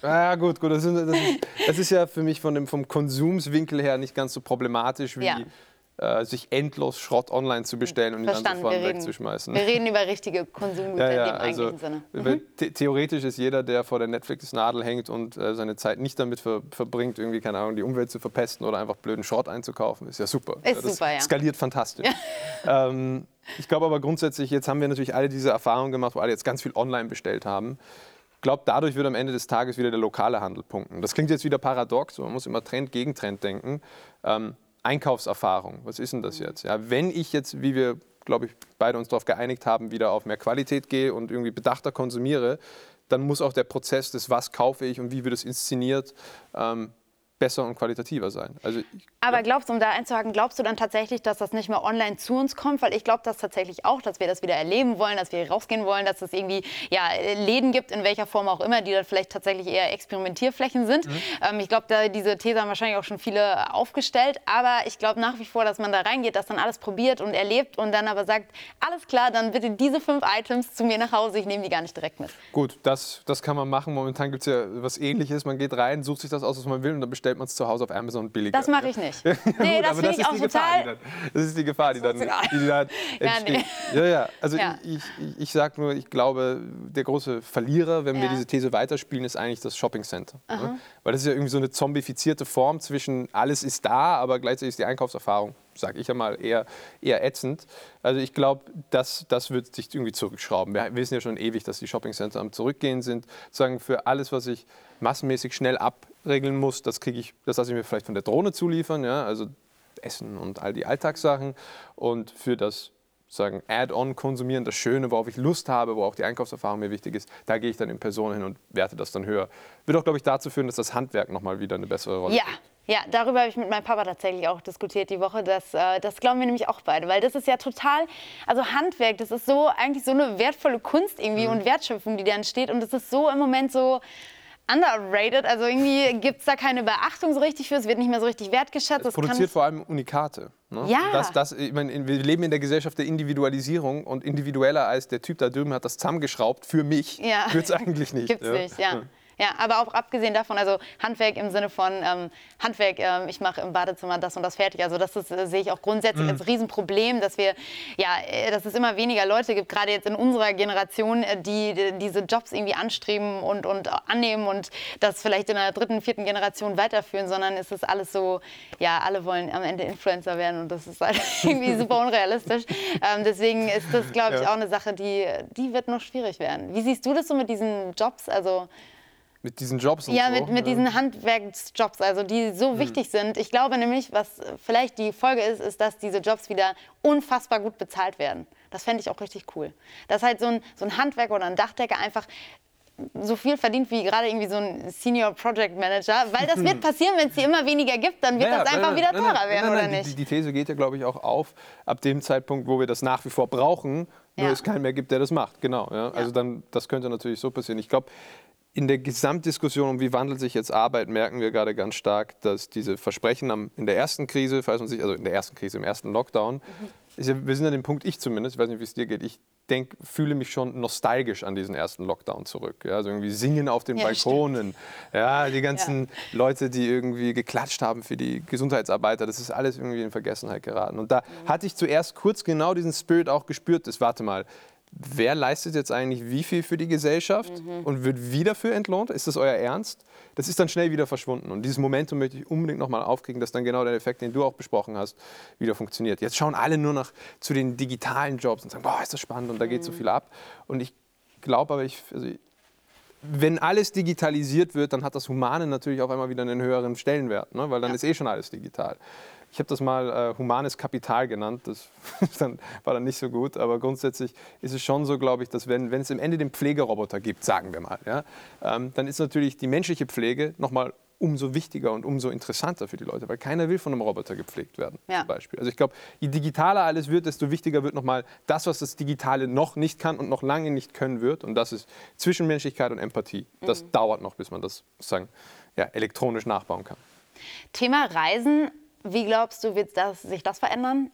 Ja, gut, gut. Das ist, das ist, das ist ja für mich von dem, vom Konsumswinkel her nicht ganz so problematisch wie ja äh, sich endlos Schrott online zu bestellen und ihn dann sofort wir wegzuschmeißen. wir reden über richtige Konsumgüter ja, ja, in dem also, eigentlichen Sinne. Mhm. Theoretisch ist jeder, der vor der Netflix-Nadel hängt und äh, seine Zeit nicht damit ver verbringt, irgendwie, keine Ahnung, die Umwelt zu verpesten oder einfach blöden Schrott einzukaufen, ist ja super. Ist das super, ja. skaliert fantastisch. ähm, ich glaube aber grundsätzlich, jetzt haben wir natürlich alle diese Erfahrungen gemacht, wo alle jetzt ganz viel online bestellt haben. Ich glaube, dadurch wird am Ende des Tages wieder der lokale Handel punkten. Das klingt jetzt wieder paradox, man muss immer Trend gegen Trend denken. Ähm, Einkaufserfahrung, was ist denn das jetzt? Ja, wenn ich jetzt, wie wir, glaube ich, beide uns darauf geeinigt haben, wieder auf mehr Qualität gehe und irgendwie bedachter konsumiere, dann muss auch der Prozess des, was kaufe ich und wie wird es inszeniert, ähm, besser und qualitativer sein. Also ich, Aber glaubst du, um da einzuhaken, glaubst du dann tatsächlich, dass das nicht mehr online zu uns kommt? Weil ich glaube das tatsächlich auch, dass wir das wieder erleben wollen, dass wir rausgehen wollen, dass es irgendwie ja, Läden gibt, in welcher Form auch immer, die dann vielleicht tatsächlich eher Experimentierflächen sind. Mhm. Ähm, ich glaube, diese These haben wahrscheinlich auch schon viele aufgestellt. Aber ich glaube nach wie vor, dass man da reingeht, dass dann alles probiert und erlebt und dann aber sagt, alles klar, dann bitte diese fünf Items zu mir nach Hause, ich nehme die gar nicht direkt mit. Gut, das, das kann man machen. Momentan gibt es ja was ähnliches. Man geht rein, sucht sich das aus, was man will und dann bestellt bestellt man es zu Hause auf Amazon billiger. Das mache ich nicht. nee, das finde ich auch total. Dann, das ist die Gefahr, die dann, die dann entsteht. Ja, nee. ja, ja. Also ja. ich, ich, ich sage nur, ich glaube, der große Verlierer, wenn wir diese These weiterspielen, ist eigentlich das Shopping Center. Ne? Weil das ist ja irgendwie so eine zombifizierte Form zwischen alles ist da, aber gleichzeitig ist die Einkaufserfahrung sage ich ja mal, eher, eher ätzend. Also ich glaube, das, das wird sich irgendwie zurückschrauben. Wir wissen ja schon ewig, dass die Shoppingcenter am Zurückgehen sind. Sagen für alles, was ich massenmäßig schnell abregeln muss, das kriege ich, das lasse ich mir vielleicht von der Drohne zuliefern, ja, also Essen und all die Alltagssachen. Und für das sagen Add-on konsumieren, das Schöne, worauf ich Lust habe, wo auch die Einkaufserfahrung mir wichtig ist, da gehe ich dann in Person hin und werte das dann höher. Wird auch, glaube ich, dazu führen, dass das Handwerk nochmal wieder eine bessere Rolle ja. spielt. Ja, darüber habe ich mit meinem Papa tatsächlich auch diskutiert die Woche. Das, äh, das glauben wir nämlich auch beide, weil das ist ja total, also Handwerk, das ist so eigentlich so eine wertvolle Kunst irgendwie mhm. und Wertschöpfung, die da entsteht. Und das ist so im Moment so underrated. Also irgendwie gibt es da keine Beachtung so richtig für. Es wird nicht mehr so richtig wertgeschätzt. Es produziert vor allem Unikate. Ne? Ja. Das, das, ich meine, wir leben in der Gesellschaft der Individualisierung und individueller als der Typ da drüben hat das zusammengeschraubt für mich, ja. wird es eigentlich nicht. Gibt's ja. nicht, ja. Ja. Aber auch abgesehen davon, also Handwerk im Sinne von ähm, Handwerk, äh, ich mache im Badezimmer das und das fertig. Also das ist, äh, sehe ich auch grundsätzlich mhm. als Riesenproblem, dass wir, ja, äh, dass es immer weniger Leute gibt, gerade jetzt in unserer Generation, äh, die, die diese Jobs irgendwie anstreben und, und annehmen und das vielleicht in der dritten, vierten Generation weiterführen, sondern es ist alles so, ja, alle wollen am Ende Influencer werden und das ist halt irgendwie super unrealistisch. Ähm, deswegen ist das, glaube ich, ja. auch eine Sache, die, die wird noch schwierig werden. Wie siehst du das so mit diesen Jobs? Also mit diesen Jobs und ja, so? mit, mit ja, diesen Handwerksjobs, also die so mhm. wichtig sind. Ich glaube nämlich, was vielleicht die Folge ist, ist, dass diese Jobs wieder unfassbar gut bezahlt werden. Das fände ich auch richtig cool. Dass halt so ein, so ein Handwerker oder ein Dachdecker einfach so viel verdient wie gerade irgendwie so ein Senior Project Manager, weil das wird passieren, wenn es die immer weniger gibt, dann wird naja, das einfach nein, wieder teurer nein, werden, nein, oder nicht? Die, die, These geht ja, glaube ich, auch auf, ab dem Zeitpunkt, wo wir das nach wie vor brauchen, nur ja. es keinen mehr gibt, der das macht. Genau. Ja? Also dann, das könnte natürlich so passieren. Ich glaube, in der Gesamtdiskussion um wie wandelt sich jetzt Arbeit, merken wir gerade ganz stark, dass diese Versprechen am, in der ersten Krise, falls man sich, also in der ersten Krise, im ersten Lockdown, mhm. ja, wir sind an dem Punkt, ich zumindest, ich weiß nicht, wie es dir geht, ich denk, fühle mich schon nostalgisch an diesen ersten Lockdown zurück. Ja, also irgendwie singen auf den ja, Balkonen, ja, die ganzen. Leute, die irgendwie geklatscht haben für die Gesundheitsarbeiter, das ist alles irgendwie in Vergessenheit geraten. Und da mhm. hatte ich zuerst kurz genau diesen Spirit auch gespürt, das warte mal, wer leistet jetzt eigentlich wie viel für die Gesellschaft mhm. und wird wie dafür entlohnt? Ist das euer Ernst? Das ist dann schnell wieder verschwunden. Und dieses Momentum möchte ich unbedingt nochmal aufkriegen, dass dann genau der Effekt, den du auch besprochen hast, wieder funktioniert. Jetzt schauen alle nur noch zu den digitalen Jobs und sagen, boah, ist das spannend und da geht so mhm. viel ab. Und ich glaube aber, ich, also wenn alles digitalisiert wird, dann hat das Humane natürlich auf einmal wieder einen höheren Stellenwert, ne? weil dann ja. ist eh schon alles digital. Ich habe das mal äh, humanes Kapital genannt, das dann, war dann nicht so gut, aber grundsätzlich ist es schon so, glaube ich, dass wenn, wenn es im Ende den Pflegeroboter gibt, sagen wir mal, ja, ähm, dann ist natürlich die menschliche Pflege nochmal umso wichtiger und umso interessanter für die Leute, weil keiner will von einem Roboter gepflegt werden, ja. zum Beispiel. Also ich glaube, je digitaler alles wird, desto wichtiger wird nochmal das, was das Digitale noch nicht kann und noch lange nicht können wird. Und das ist Zwischenmenschlichkeit und Empathie. Das mhm. dauert noch, bis man das sozusagen ja, elektronisch nachbauen kann. Thema Reisen, wie glaubst du, wird das, sich das verändern?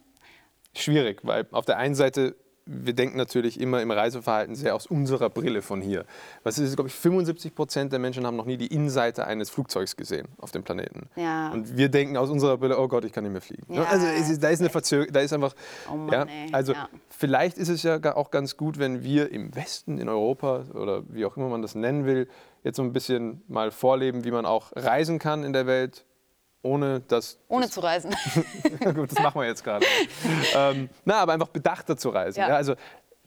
Schwierig, weil auf der einen Seite wir denken natürlich immer im Reiseverhalten sehr aus unserer Brille von hier. Was ist, glaube ich, 75 Prozent der Menschen haben noch nie die Innenseite eines Flugzeugs gesehen auf dem Planeten. Ja. Und wir denken aus unserer Brille, oh Gott, ich kann nicht mehr fliegen. Ja. Also ist, da ist eine Verzögerung, da ist einfach, oh Mann, ja, also ja. vielleicht ist es ja auch ganz gut, wenn wir im Westen, in Europa oder wie auch immer man das nennen will, jetzt so ein bisschen mal vorleben, wie man auch reisen kann in der Welt, ohne das. Ohne zu reisen. gut, das machen wir jetzt gerade. ähm, na, aber einfach bedachter zu reisen. Ja. ja. also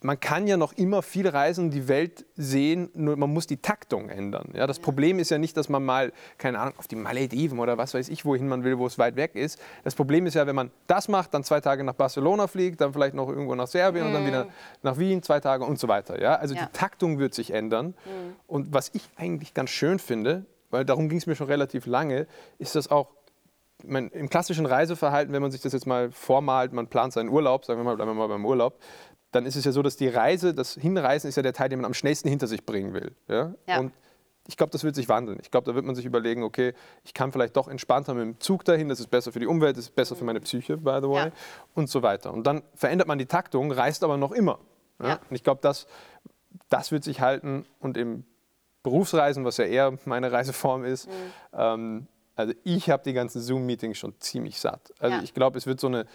man kann ja noch immer viel reisen, die Welt sehen, nur man muss die Taktung ändern. Ja, das ja. Problem ist ja nicht, dass man mal, keine Ahnung, auf die Malediven oder was weiß ich, wohin man will, wo es weit weg ist. Das Problem ist ja, wenn man das macht, dann zwei Tage nach Barcelona fliegt, dann vielleicht noch irgendwo nach Serbien mhm. und dann wieder mhm. nach Wien, zwei Tage und so weiter. Ja, also ja. die Taktung wird sich ändern. Mhm. Und was ich eigentlich ganz schön finde, weil darum ging es mir schon relativ lange, ist das auch man, im klassischen Reiseverhalten, wenn man sich das jetzt mal vormalt, man plant seinen Urlaub, sagen wir mal, bleiben wir mal beim Urlaub, dann ist es ja so, dass die Reise, das Hinreisen ist ja der Teil, den man am schnellsten hinter sich bringen will. Ja? ja. Und ich glaube, das wird sich wandeln. Ich glaube, da wird man sich überlegen, okay, ich kann vielleicht doch entspannter mit dem Zug dahin, das ist besser für die Umwelt, das ist besser für meine Psyche, by the way, ja. und so weiter. Und dann verändert man die Taktung, reist aber noch immer. Ja? Ja. Und ich glaube, das, das wird sich halten und im Berufsreisen, was ja eher meine Reiseform ist, mhm. ähm, also ich habe die ganzen Zoom-Meetings schon ziemlich satt. Also ja. ich glaube, es wird so eine,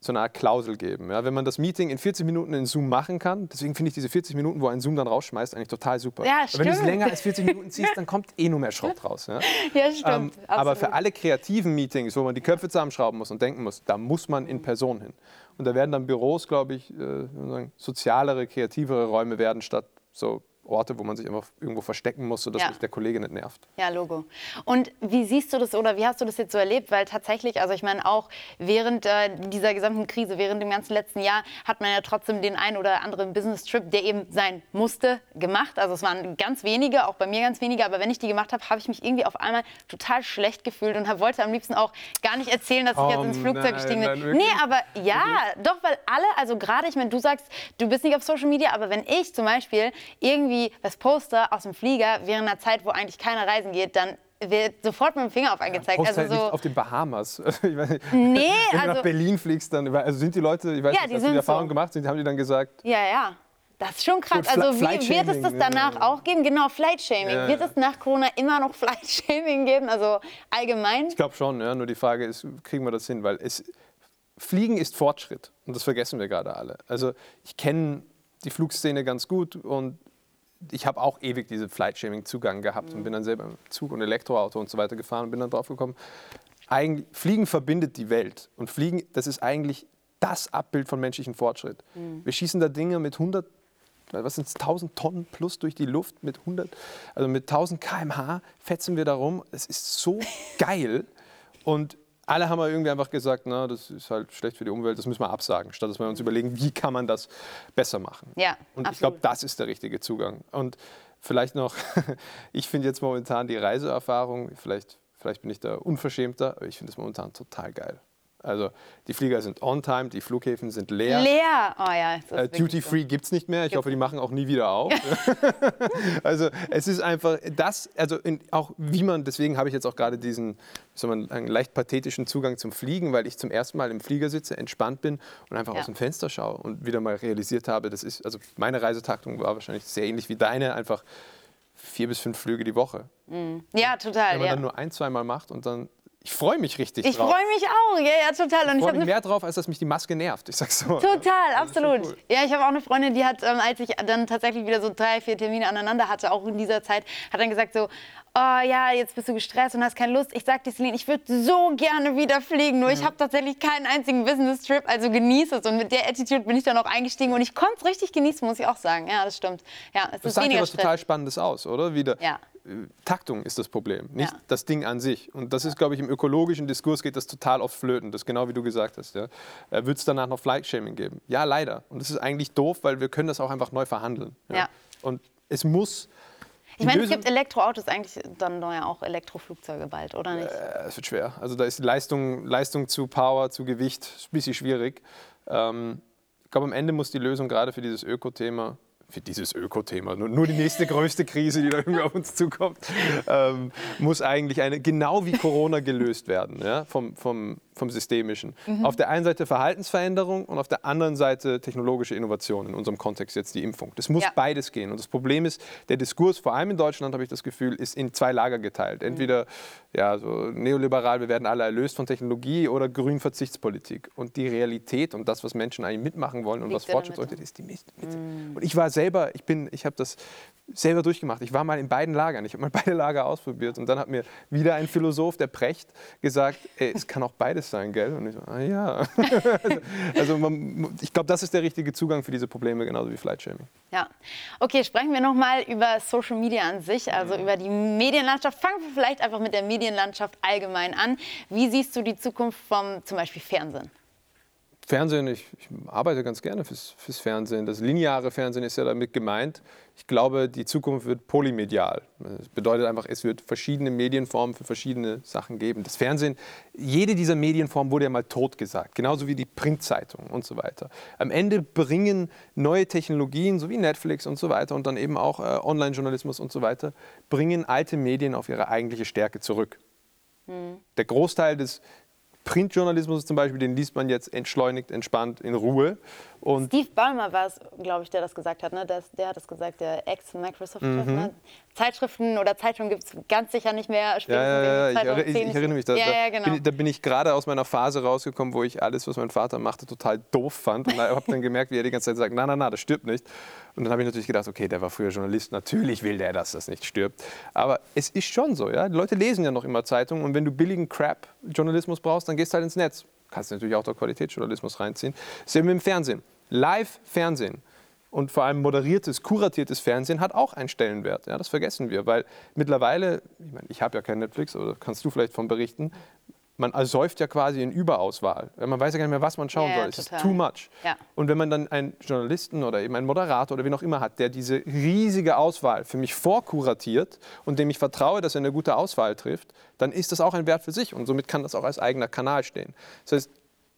so eine Art Klausel geben. Ja? Wenn man das Meeting in 40 Minuten in Zoom machen kann, deswegen finde ich diese 40 Minuten, wo ein Zoom dann rausschmeißt, eigentlich total super. Ja, stimmt. Wenn du es länger als 40 Minuten ziehst, dann kommt eh nur mehr Schrott raus. Ja, ja stimmt. Ähm, aber für alle kreativen Meetings, wo man die Köpfe zusammenschrauben muss und denken muss, da muss man in Person hin. Und da werden dann Büros, glaube ich, äh, sozialere, kreativere Räume werden, statt so Orte, wo man sich immer irgendwo verstecken muss, sodass ja. mich der Kollege nicht nervt. Ja, Logo. Und wie siehst du das oder wie hast du das jetzt so erlebt? Weil tatsächlich, also ich meine auch während äh, dieser gesamten Krise, während dem ganzen letzten Jahr, hat man ja trotzdem den einen oder anderen Business-Trip, der eben sein musste, gemacht. Also es waren ganz wenige, auch bei mir ganz wenige, aber wenn ich die gemacht habe, habe ich mich irgendwie auf einmal total schlecht gefühlt und hab, wollte am liebsten auch gar nicht erzählen, dass ich oh, jetzt ins Flugzeug gestiegen bin. Nee, aber ja, mhm. doch, weil alle, also gerade, ich meine, du sagst, du bist nicht auf Social Media, aber wenn ich zum Beispiel irgendwie irgendwie das Poster aus dem Flieger während einer Zeit, wo eigentlich keiner reisen geht, dann wird sofort mit dem Finger auf angezeigt. Ja, also halt so nicht auf den Bahamas. ich weiß nicht, nee, wenn also, du nach also Berlin fliegst, dann also sind die Leute, ich weiß ja, nicht, hast du die Erfahrung so. gemacht, sind, haben die dann gesagt? Ja, ja. Das ist schon krass. Gut, also wie wird es das danach ja. auch geben? Genau, Flight-Shaming. Ja, wird es nach Corona immer noch Flight-Shaming geben? Also allgemein? Ich glaube schon, ja. Nur die Frage ist, kriegen wir das hin? Weil es, Fliegen ist Fortschritt. Und das vergessen wir gerade alle. Also ich kenne die Flugszene ganz gut und ich habe auch ewig diese Flight-Shaming-Zugang gehabt mhm. und bin dann selber im Zug und Elektroauto und so weiter gefahren und bin dann drauf gekommen, eigentlich, Fliegen verbindet die Welt. Und Fliegen, das ist eigentlich das Abbild von menschlichem Fortschritt. Mhm. Wir schießen da Dinge mit 100, was sind es, 1000 Tonnen plus durch die Luft, mit 100, also mit 1000 km/h fetzen wir da rum. Es ist so geil. Und alle haben irgendwie einfach gesagt, na, das ist halt schlecht für die Umwelt, das müssen wir absagen, statt dass wir uns überlegen, wie kann man das besser machen. Ja, und absolut. ich glaube, das ist der richtige Zugang. Und vielleicht noch, ich finde jetzt momentan die Reiseerfahrung, vielleicht, vielleicht bin ich da unverschämter, aber ich finde es momentan total geil. Also die Flieger sind on time, die Flughäfen sind leer. Leer, oh ja. Äh, Duty Free gibt es nicht mehr. Ich gibt's hoffe, die machen auch nie wieder auf. also es ist einfach das, also in, auch wie man, deswegen habe ich jetzt auch gerade diesen so einen, einen, leicht pathetischen Zugang zum Fliegen, weil ich zum ersten Mal im Flieger sitze, entspannt bin und einfach ja. aus dem Fenster schaue und wieder mal realisiert habe, das ist, also meine Reisetaktung war wahrscheinlich sehr ähnlich wie deine, einfach vier bis fünf Flüge die Woche. Mhm. Ja, total. Wenn man ja. dann nur ein, zweimal macht und dann ich freue mich richtig ich drauf. Ich freue mich auch, ja, ja, total. Und ich freue mich mehr drauf, als dass mich die Maske nervt. Ich sag's so. Total, absolut. Cool. Ja, ich habe auch eine Freundin, die hat, ähm, als ich dann tatsächlich wieder so drei, vier Termine aneinander hatte, auch in dieser Zeit, hat dann gesagt so, oh ja, jetzt bist du gestresst und hast keine Lust. Ich sag dir, Celine, ich würde so gerne wieder fliegen, nur mhm. ich habe tatsächlich keinen einzigen Business-Trip, also genieße es. Und mit der Attitude bin ich dann auch eingestiegen und ich konnte es richtig genießen, muss ich auch sagen. Ja, das stimmt. Ja, es das ist sagt ja was total Spannendes aus, oder? Wieder. Ja. Äh, Taktung ist das Problem, nicht ja. das Ding an sich. Und das ist, glaube ich, im ökologischen Diskurs geht das total oft flöten. Das ist genau wie du gesagt hast. Ja. Äh, Wird es danach noch Flight-Shaming geben? Ja, leider. Und das ist eigentlich doof, weil wir können das auch einfach neu verhandeln. Ja. ja. Und es muss ich meine, es gibt Elektroautos, eigentlich dann ja auch Elektroflugzeuge bald, oder nicht? Äh, es wird schwer. Also da ist Leistung, Leistung zu Power, zu Gewicht ein bisschen schwierig. Ähm, ich glaube, am Ende muss die Lösung gerade für dieses Öko-Thema für dieses Öko-Thema, nur, nur, die nächste größte Krise, die da irgendwie auf uns zukommt, ähm, muss eigentlich eine, genau wie Corona gelöst werden, ja, vom, vom, vom Systemischen. Mhm. Auf der einen Seite Verhaltensveränderung und auf der anderen Seite technologische Innovation, in unserem Kontext jetzt die Impfung. Das muss ja. beides gehen. Und das Problem ist, der Diskurs, vor allem in Deutschland habe ich das Gefühl, ist in zwei Lager geteilt. Entweder ja, so neoliberal, wir werden alle erlöst von Technologie oder grün Verzichtspolitik. Und die Realität und das, was Menschen eigentlich mitmachen wollen und Liegt was fortschrittsorientiert ist, die Mitte. Mm. Und ich war selber, ich bin, ich habe das selber durchgemacht. Ich war mal in beiden Lagern. Ich habe mal beide Lager ausprobiert. Und dann hat mir wieder ein Philosoph, der Precht, gesagt, ey, es kann auch beides sein, gell? Und ich so, ah ja. also, also man, ich glaube, das ist der richtige Zugang für diese Probleme, genauso wie Flightshaming. Ja. Okay, sprechen wir nochmal über Social Media an sich, also mhm. über die Medienlandschaft. Fangen wir vielleicht einfach mit der Medienlandschaft allgemein an. Wie siehst du die Zukunft vom zum Beispiel Fernsehen? Fernsehen, ich, ich, arbeite ganz gerne fürs, fürs, Fernsehen. Das lineare Fernsehen ist ja damit gemeint. Ich glaube, die Zukunft wird polymedial. Das bedeutet einfach, es wird verschiedene Medienformen für verschiedene Sachen geben. Das Fernsehen, jede dieser Medienformen wurde ja mal tot gesagt, genauso wie die Printzeitung und so weiter. Am Ende bringen neue Technologien, so wie Netflix und so weiter und dann eben auch äh, Online-Journalismus und so weiter, bringen alte Medien auf ihre eigentliche Stärke zurück. Hm. Der Großteil des Printjournalismus zum Beispiel, den liest man jetzt entschleunigt, entspannt, in Ruhe. Und Steve Ballmer war es, glaube ich, der das gesagt hat. Ne? Der, der hat das gesagt, der Ex-Microsoft-Chef. Mhm. Ne? Zeitschriften oder Zeitungen gibt es ganz sicher nicht mehr. Ja, ja, ja, ich, ich, ich, erinnere mich. Da, ja, ja, genau. bin, da bin ich gerade aus meiner Phase rausgekommen, wo ich alles, was mein Vater machte, total doof fand. Und habe dann gemerkt, wie er die ganze Zeit sagt, na, na, na, das stirbt nicht. Und dann habe ich natürlich gedacht, okay, der war früher Journalist, natürlich will der, dass das nicht stirbt. Aber es ist schon so, ja. Die Leute lesen ja noch immer Zeitungen und wenn du billigen Crap-Journalismus brauchst, dann gehst du halt ins Netz. Kannst natürlich auch der Qualitätsjournalismus reinziehen. Ist eben im Fernsehen. Live-Fernsehen und vor allem moderiertes, kuratiertes Fernsehen hat auch einen Stellenwert. Ja, das vergessen wir, weil mittlerweile, ich meine, ich habe ja kein Netflix, oder kannst du vielleicht von berichten, man ersäuft ja quasi in Überauswahl. Man weiß ja gar nicht mehr, was man schauen ja, soll. Es ist too much. Ja. Und wenn man dann einen Journalisten oder eben einen Moderator oder wie auch immer hat, der diese riesige Auswahl für mich vorkuratiert und dem ich vertraue, dass er eine gute Auswahl trifft, dann ist das auch ein Wert für sich und somit kann das auch als eigener Kanal stehen. Das heißt,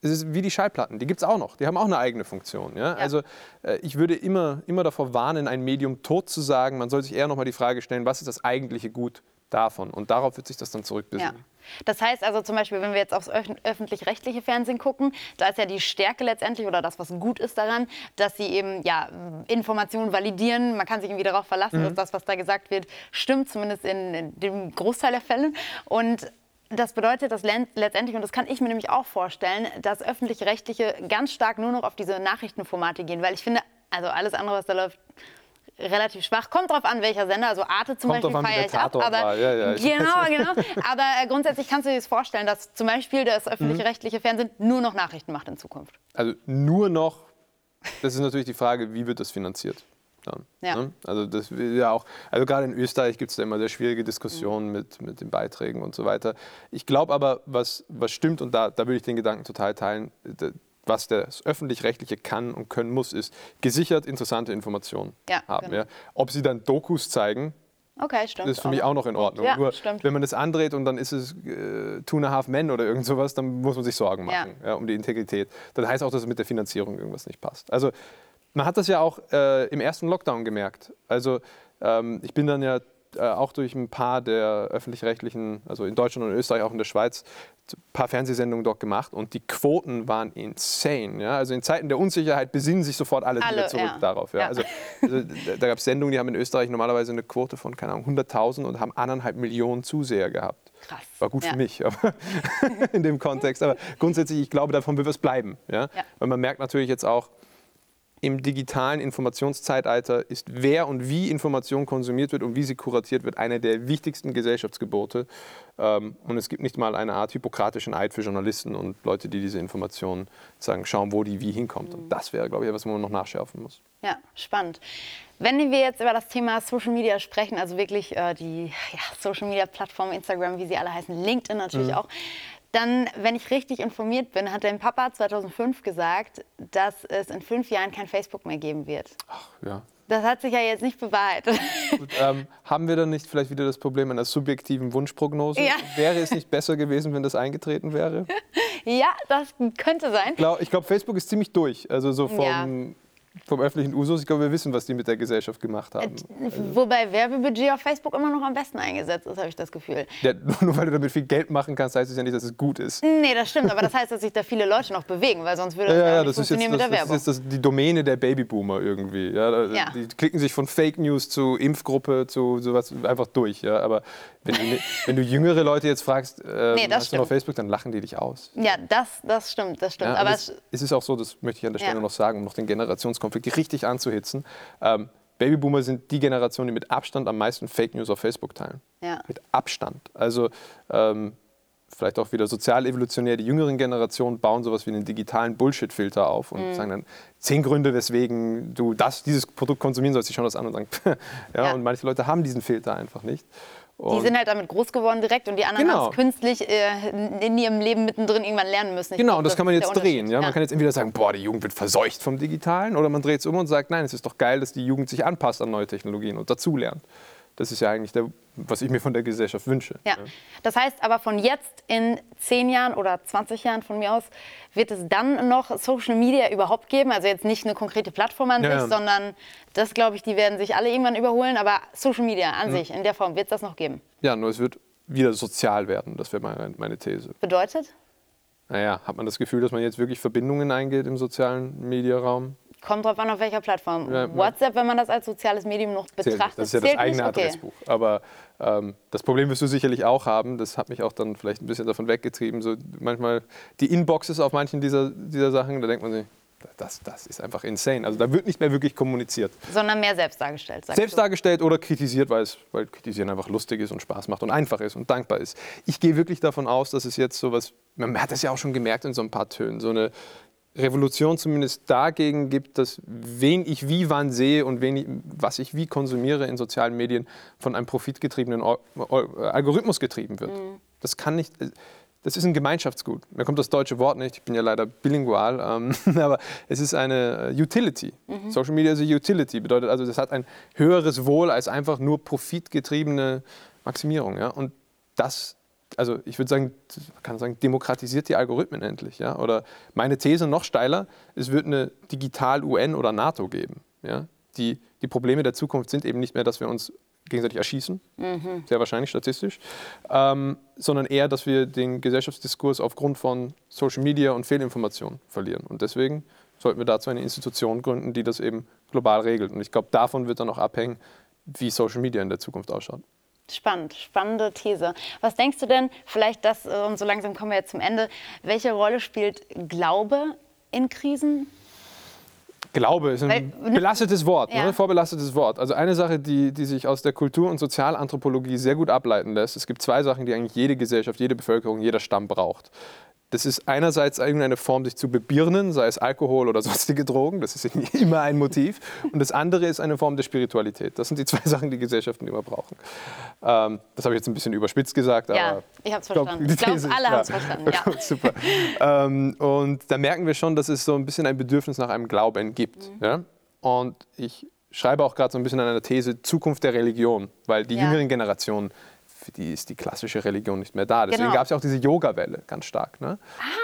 es ist wie die Schallplatten, die gibt es auch noch. Die haben auch eine eigene Funktion. Ja? Ja. Also äh, ich würde immer, immer davor warnen, ein Medium tot zu sagen. Man soll sich eher noch mal die Frage stellen, was ist das eigentliche Gut davon? Und darauf wird sich das dann zurückbesinnen. Ja. Das heißt also zum Beispiel, wenn wir jetzt aufs öffentlich-rechtliche Fernsehen gucken, da ist ja die Stärke letztendlich oder das, was gut ist daran, dass sie eben ja, Informationen validieren. Man kann sich irgendwie darauf verlassen, mhm. dass das, was da gesagt wird, stimmt, zumindest in, in dem Großteil der Fälle. Und das bedeutet dass letztendlich, und das kann ich mir nämlich auch vorstellen, dass öffentlich-rechtliche ganz stark nur noch auf diese Nachrichtenformate gehen. Weil ich finde, also alles andere, was da läuft, relativ schwach. Kommt drauf an, welcher Sender. Also Arte zum Kommt Beispiel feiere ich ab. Aber, ja, ja, genau, genau. Aber äh, grundsätzlich kannst du dir das vorstellen, dass zum Beispiel das öffentlich-rechtliche Fernsehen nur noch Nachrichten macht in Zukunft. Also nur noch, das ist natürlich die Frage, wie wird das finanziert? Dann, ja. Ne? Also das ja auch, also gerade in Österreich gibt es da immer sehr schwierige Diskussionen mhm. mit, mit den Beiträgen und so weiter. Ich glaube aber, was, was stimmt, und da, da würde ich den Gedanken total teilen, was das öffentlich-rechtliche kann und können muss, ist gesichert interessante Informationen ja, haben. Genau. Ja. Ob sie dann Dokus zeigen, Okay, stimmt. Das ist für mich auch noch in Ordnung. Ja, Nur stimmt. wenn man das andreht und dann ist es äh, Two and a Half Men oder irgend sowas, dann muss man sich Sorgen machen um die Integrität. Das heißt auch, dass es mit der Finanzierung irgendwas nicht passt. Also man hat das ja auch äh, im ersten Lockdown gemerkt. Also ähm, ich bin dann ja äh, auch durch ein paar der öffentlich-rechtlichen, also in Deutschland und Österreich, auch in der Schweiz, paar Fernsehsendungen dort gemacht und die Quoten waren insane. Ja? Also in Zeiten der Unsicherheit besinnen sich sofort alle, alle wieder zurück ja. darauf. Ja? Also, also, da gab es Sendungen, die haben in Österreich normalerweise eine Quote von, keine Ahnung, 100.000 und haben anderthalb Millionen Zuseher gehabt. Krass. War gut für mich aber in dem Kontext. Aber grundsätzlich, ich glaube, davon wird es bleiben. Ja? Weil man merkt natürlich jetzt auch, im digitalen Informationszeitalter ist, wer und wie Information konsumiert wird und wie sie kuratiert wird, eine der wichtigsten Gesellschaftsgebote. Ähm, und es gibt nicht mal eine Art hippokratischen Eid für Journalisten und Leute, die diese Informationen sagen, schauen, wo die wie hinkommt. Und das wäre, glaube ich, etwas, wo man noch nachschärfen muss. Ja, spannend. Wenn wir jetzt über das Thema Social Media sprechen, also wirklich äh, die ja, Social Media Plattformen, Instagram, wie sie alle heißen, LinkedIn natürlich mhm. auch, dann, wenn ich richtig informiert bin, hat dein Papa 2005 gesagt, dass es in fünf Jahren kein Facebook mehr geben wird. Ach, ja. Das hat sich ja jetzt nicht bewahrheitet. Gut, ähm, haben wir dann nicht vielleicht wieder das Problem einer subjektiven Wunschprognose? Ja. Wäre es nicht besser gewesen, wenn das eingetreten wäre? Ja, das könnte sein. Ich glaube, glaub, Facebook ist ziemlich durch. Also so vom, ja vom öffentlichen Usus. Ich glaube, wir wissen, was die mit der Gesellschaft gemacht haben. Äh, wobei Werbebudget auf Facebook immer noch am besten eingesetzt ist, habe ich das Gefühl. Ja, nur weil du damit viel Geld machen kannst, heißt es ja nicht, dass es gut ist. Nee, das stimmt. Aber das heißt, dass sich da viele Leute noch bewegen, weil sonst würde das ja, ja, nicht das funktionieren jetzt, mit der Werbung. Das ist jetzt die Domäne der Babyboomer irgendwie. Ja, ja. Die klicken sich von Fake News zu Impfgruppe zu sowas einfach durch. Ja. Aber wenn du, wenn du jüngere Leute jetzt fragst, äh, nee, hast stimmt. du noch Facebook, dann lachen die dich aus. Ja, das, das stimmt, das stimmt. aber es, es, ist auch so, das möchte ich an der Stelle noch sagen, um noch den Generationskonflikt richtig anzuhitzen. Ähm, Babyboomer sind die Generation, die mit Abstand am meisten Fake News auf Facebook teilen. Ja. Mit Abstand. Also ähm, vielleicht auch wieder sozial evolutionär, die jüngeren Generationen bauen sowas wie einen digitalen Bullshit-Filter auf und mhm. sagen dann zehn Gründe, weswegen du das, dieses Produkt konsumieren sollst. Die schauen das an und sagen, ja, ja, und manche Leute haben diesen Filter einfach nicht. Und die sind halt damit groß geworden direkt und die anderen genau. haben es künstlich äh, in ihrem Leben mittendrin irgendwann lernen müssen. Ich genau, und das, kann man jetzt drehen. Ja? Man kann jetzt entweder sagen, boah, die Jugend wird verseucht vom Digitalen, oder man dreht es um und sagt, nein, es ist doch geil, dass die Jugend sich anpasst an neue Technologien und dazulernt. Das ist ja eigentlich der, was ich mir von der Gesellschaft wünsche. Ja. Das heißt aber von jetzt in 10 Jahren oder 20 Jahren von mir aus, wird es dann noch Social Media überhaupt geben? Also jetzt nicht eine konkrete Plattform an ja, sich, ja. sondern das glaube ich, die werden sich alle irgendwann überholen. Aber Social Media an mhm. sich, in der Form, wird es das noch geben? Ja, nur es wird wieder sozial werden. Das wäre meine, meine These. Bedeutet? Naja, hat man das Gefühl, dass man jetzt wirklich Verbindungen eingeht im sozialen Mediaraum? Kommt drauf an, auf welcher Plattform. Ja, WhatsApp, wenn man das als soziales Medium noch betrachtet, das ist ja das eigene nicht? Adressbuch. Okay. Aber ähm, das Problem wirst du sicherlich auch haben. Das hat mich auch dann vielleicht ein bisschen davon weggetrieben. So manchmal die Inboxes auf manchen dieser, dieser Sachen, da denkt man sich, das, das ist einfach insane. Also da wird nicht mehr wirklich kommuniziert. Sondern mehr selbst dargestellt. Selbst du. dargestellt oder kritisiert, weil, es, weil Kritisieren einfach lustig ist und Spaß macht und einfach ist und dankbar ist. Ich gehe wirklich davon aus, dass es jetzt so was, man hat das ja auch schon gemerkt in so ein paar Tönen, so eine Revolution zumindest dagegen gibt, dass wen ich wie wann sehe und ich, was ich wie konsumiere in sozialen Medien von einem profitgetriebenen Algorithmus getrieben wird. Mhm. Das kann nicht, das ist ein Gemeinschaftsgut. Mir kommt das deutsche Wort nicht, ich bin ja leider bilingual, ähm, aber es ist eine äh, Utility. Mhm. Social Media ist eine Utility, bedeutet also, das hat ein höheres Wohl als einfach nur profitgetriebene Maximierung. Ja? Und das also ich würde sagen, man kann sagen, demokratisiert die Algorithmen endlich. Ja? Oder meine These noch steiler, es wird eine Digital-UN oder NATO geben. Ja? Die, die Probleme der Zukunft sind eben nicht mehr, dass wir uns gegenseitig erschießen, mhm. sehr wahrscheinlich statistisch, ähm, sondern eher, dass wir den Gesellschaftsdiskurs aufgrund von Social Media und Fehlinformationen verlieren. Und deswegen sollten wir dazu eine Institution gründen, die das eben global regelt. Und ich glaube, davon wird dann auch abhängen, wie Social Media in der Zukunft ausschaut. Spannend, spannende These. Was denkst du denn, vielleicht das, äh, und so langsam kommen wir jetzt zum Ende, welche Rolle spielt Glaube in Krisen? Glaube ist ein Weil, belastetes Wort, ja. ne? vorbelastetes Wort. Also eine Sache, die, die sich aus der Kultur- und Sozialanthropologie sehr gut ableiten lässt. Es gibt zwei Sachen, die eigentlich jede Gesellschaft, jede Bevölkerung, jeder Stamm braucht. Das ist einerseits irgendeine Form, sich zu bebirnen, sei es Alkohol oder sonstige Drogen. Das ist immer ein Motiv. Und das andere ist eine Form der Spiritualität. Das sind die zwei Sachen, die Gesellschaften immer brauchen. Ähm, das habe ich jetzt ein bisschen überspitzt gesagt. Ja, ich habe es verstanden. Ich glaube, alle haben es verstanden. Ja. Super. Ähm, und da merken wir schon, dass es so ein bisschen ein Bedürfnis nach einem Glauben gibt. Mhm. Ja? Und ich schreibe auch gerade so ein bisschen an einer These Zukunft der Religion, weil die ja. jüngeren Generationen für die ist die klassische Religion nicht mehr da. Deswegen genau. gab es ja auch diese Yoga-Welle ganz stark. Ne?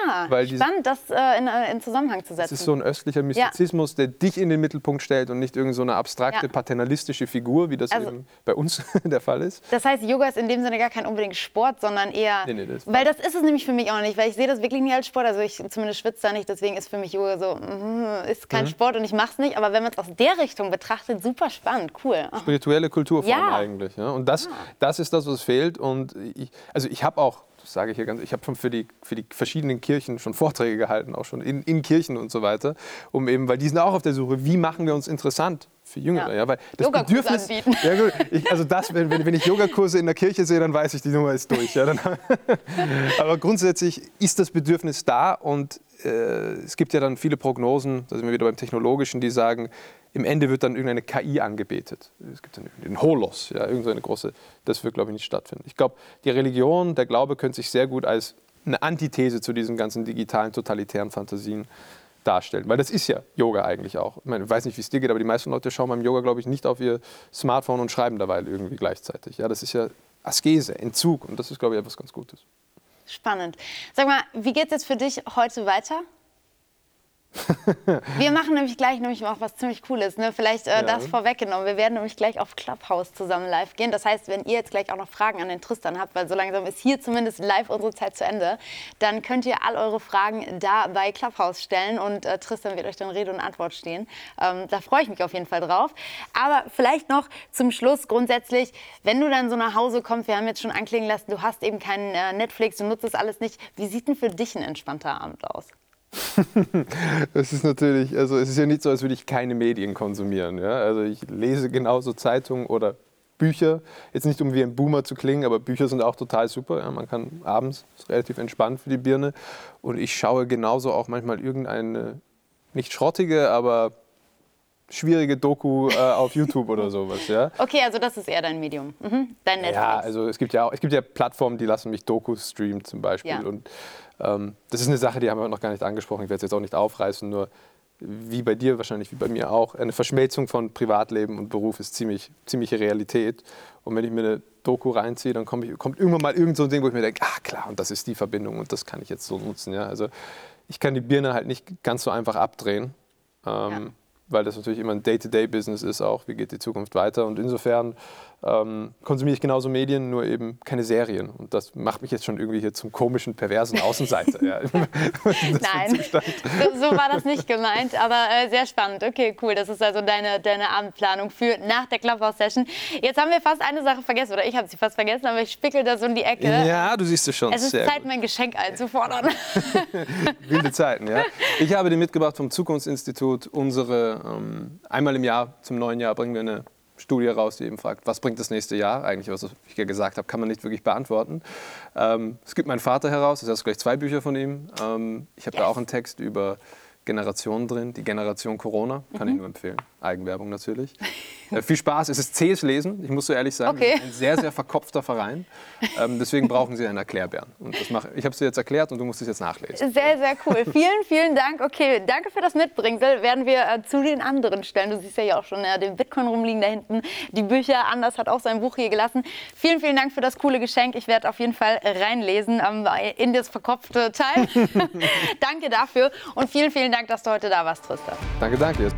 Ah, Weil spannend, das äh, in, äh, in, Zusammenhang zu setzen. Das ist so ein östlicher Mystizismus, ja. der dich in den Mittelpunkt stellt und nicht irgendeine so eine abstrakte, ja. paternalistische Figur, wie das also, eben bei uns der Fall ist. Das heißt, Yoga ist in dem Sinne gar kein unbedingt Sport, sondern eher... Nee, nee, das weil das ist es nämlich für mich auch nicht, weil ich sehe das wirklich nie als Sport. Also ich zumindest schwitze da nicht, deswegen ist für mich Yoga so, mm, ist kein mhm. Sport und ich mache es nicht. Aber wenn man es aus der Richtung betrachtet, super spannend, cool. Spirituelle Kulturform ja. eigentlich. Ja? Und das, das ist das, was fehlt. Und ich, also ich habe auch das sage ich hier ganz, ich habe schon für die, für die verschiedenen Kirchen schon Vorträge gehalten, auch schon in, in Kirchen und so weiter, um eben, weil die sind auch auf der Suche, wie machen wir uns interessant für Jüngere, ja, ja weil das Bedürfnis, ja gut, ich, also das, wenn, wenn ich Yogakurse in der Kirche sehe, dann weiß ich, die Nummer ist durch, ja, dann, aber grundsätzlich ist das Bedürfnis da und äh, es gibt ja dann viele Prognosen, da sind wir wieder beim Technologischen, die sagen, im Ende wird dann irgendeine KI angebetet. Es gibt dann den Holos, ja, irgendeine große, das wird, glaube ich, nicht stattfinden. Ich glaube, die Religion, der Glaube könnte sich sehr gut als eine Antithese zu diesen ganzen digitalen, totalitären Fantasien darstellen. Weil das ist ja Yoga eigentlich auch. Ich, meine, ich weiß nicht, wie es dir geht, aber die meisten Leute schauen beim Yoga, glaube ich, nicht auf ihr Smartphone und schreiben dabei irgendwie gleichzeitig. Ja, das ist ja Askese, Entzug und das ist, glaube ich, etwas ganz Gutes. Spannend. Sag mal, wie geht es jetzt für dich heute weiter? Wir machen nämlich gleich nämlich auch was ziemlich Cooles. Ne? Vielleicht äh, ja. das vorweggenommen. Wir werden nämlich gleich auf Clubhouse zusammen live gehen. Das heißt, wenn ihr jetzt gleich auch noch Fragen an den Tristan habt, weil so langsam ist hier zumindest live unsere Zeit zu Ende, dann könnt ihr all eure Fragen da bei Clubhouse stellen und äh, Tristan wird euch dann Rede und Antwort stehen. Ähm, da freue ich mich auf jeden Fall drauf. Aber vielleicht noch zum Schluss grundsätzlich, wenn du dann so nach Hause kommst, wir haben jetzt schon anklingen lassen, du hast eben keinen äh, Netflix, du nutzt das alles nicht. Wie sieht denn für dich ein entspannter Abend aus? das ist natürlich, also es ist ja nicht so, als würde ich keine Medien konsumieren. Ja? Also ich lese genauso Zeitungen oder Bücher. Jetzt nicht, um wie ein Boomer zu klingen, aber Bücher sind auch total super. Ja? Man kann abends, ist relativ entspannt für die Birne. Und ich schaue genauso auch manchmal irgendeine, nicht schrottige, aber schwierige Doku äh, auf YouTube oder sowas. Ja? Okay, also das ist eher dein Medium, mhm. dein Netflix. Ja, also es gibt ja, auch, es gibt ja Plattformen, die lassen mich Dokus streamen zum Beispiel. Ja. Und ähm, das ist eine Sache, die haben wir noch gar nicht angesprochen. Ich werde es jetzt auch nicht aufreißen, nur wie bei dir wahrscheinlich, wie bei mir auch, eine Verschmelzung von Privatleben und Beruf ist ziemlich, ziemliche Realität. Und wenn ich mir eine Doku reinziehe, dann kommt, kommt irgendwann mal irgend so ein Ding, wo ich mir denke, ah klar, und das ist die Verbindung und das kann ich jetzt so nutzen. Ja? Also ich kann die Birne halt nicht ganz so einfach abdrehen. Ähm, ja weil das natürlich immer ein Day-to-Day-Business ist auch, wie geht die Zukunft weiter. Und insofern ähm, konsumiere ich genauso Medien, nur eben keine Serien. Und das macht mich jetzt schon irgendwie hier zum komischen, perversen Außenseiter. ja. Nein, so, war das nicht gemeint, aber äh, sehr spannend. Okay, cool. Das ist also deine, deine Abendplanung für nach der Clubhouse-Session. Jetzt haben wir fast eine Sache vergessen, oder ich habe sie fast vergessen, aber ich spickel da so in die Ecke. Ja, du siehst es schon. Es ist Zeit, gut. mein Geschenk einzufordern. Wilde Zeiten, ja. Ich habe dir mitgebracht vom Zukunftsinstitut unsere, ähm, einmal im Jahr zum neuen Jahr bringen wir eine Studie raus, die eben fragt, was bringt das nächste Jahr? Eigentlich, was ich ja gesagt habe, kann man nicht wirklich beantworten. Ähm, es gibt meinen Vater heraus, das heißt gleich zwei Bücher von ihm. Ähm, ich habe yes. da auch einen Text über Generationen drin, die Generation Corona, kann mhm. ich nur empfehlen. Eigenwerbung natürlich. Äh, viel Spaß, es ist zähes Lesen, ich muss so ehrlich sagen. Okay. Ein sehr, sehr verkopfter Verein. Ähm, deswegen brauchen Sie einen Erklärbären. Und das mach, ich habe es dir jetzt erklärt und du musst es jetzt nachlesen. Sehr, sehr cool. vielen, vielen Dank. Okay, danke für das Mitbringsel. Werden wir äh, zu den anderen stellen. Du siehst ja hier auch schon äh, den Bitcoin rumliegen da hinten. Die Bücher, Anders hat auch sein Buch hier gelassen. Vielen, vielen Dank für das coole Geschenk. Ich werde auf jeden Fall reinlesen ähm, in das verkopfte Teil. danke dafür und vielen, vielen Dank, dass du heute da warst, Tristan. Danke, danke.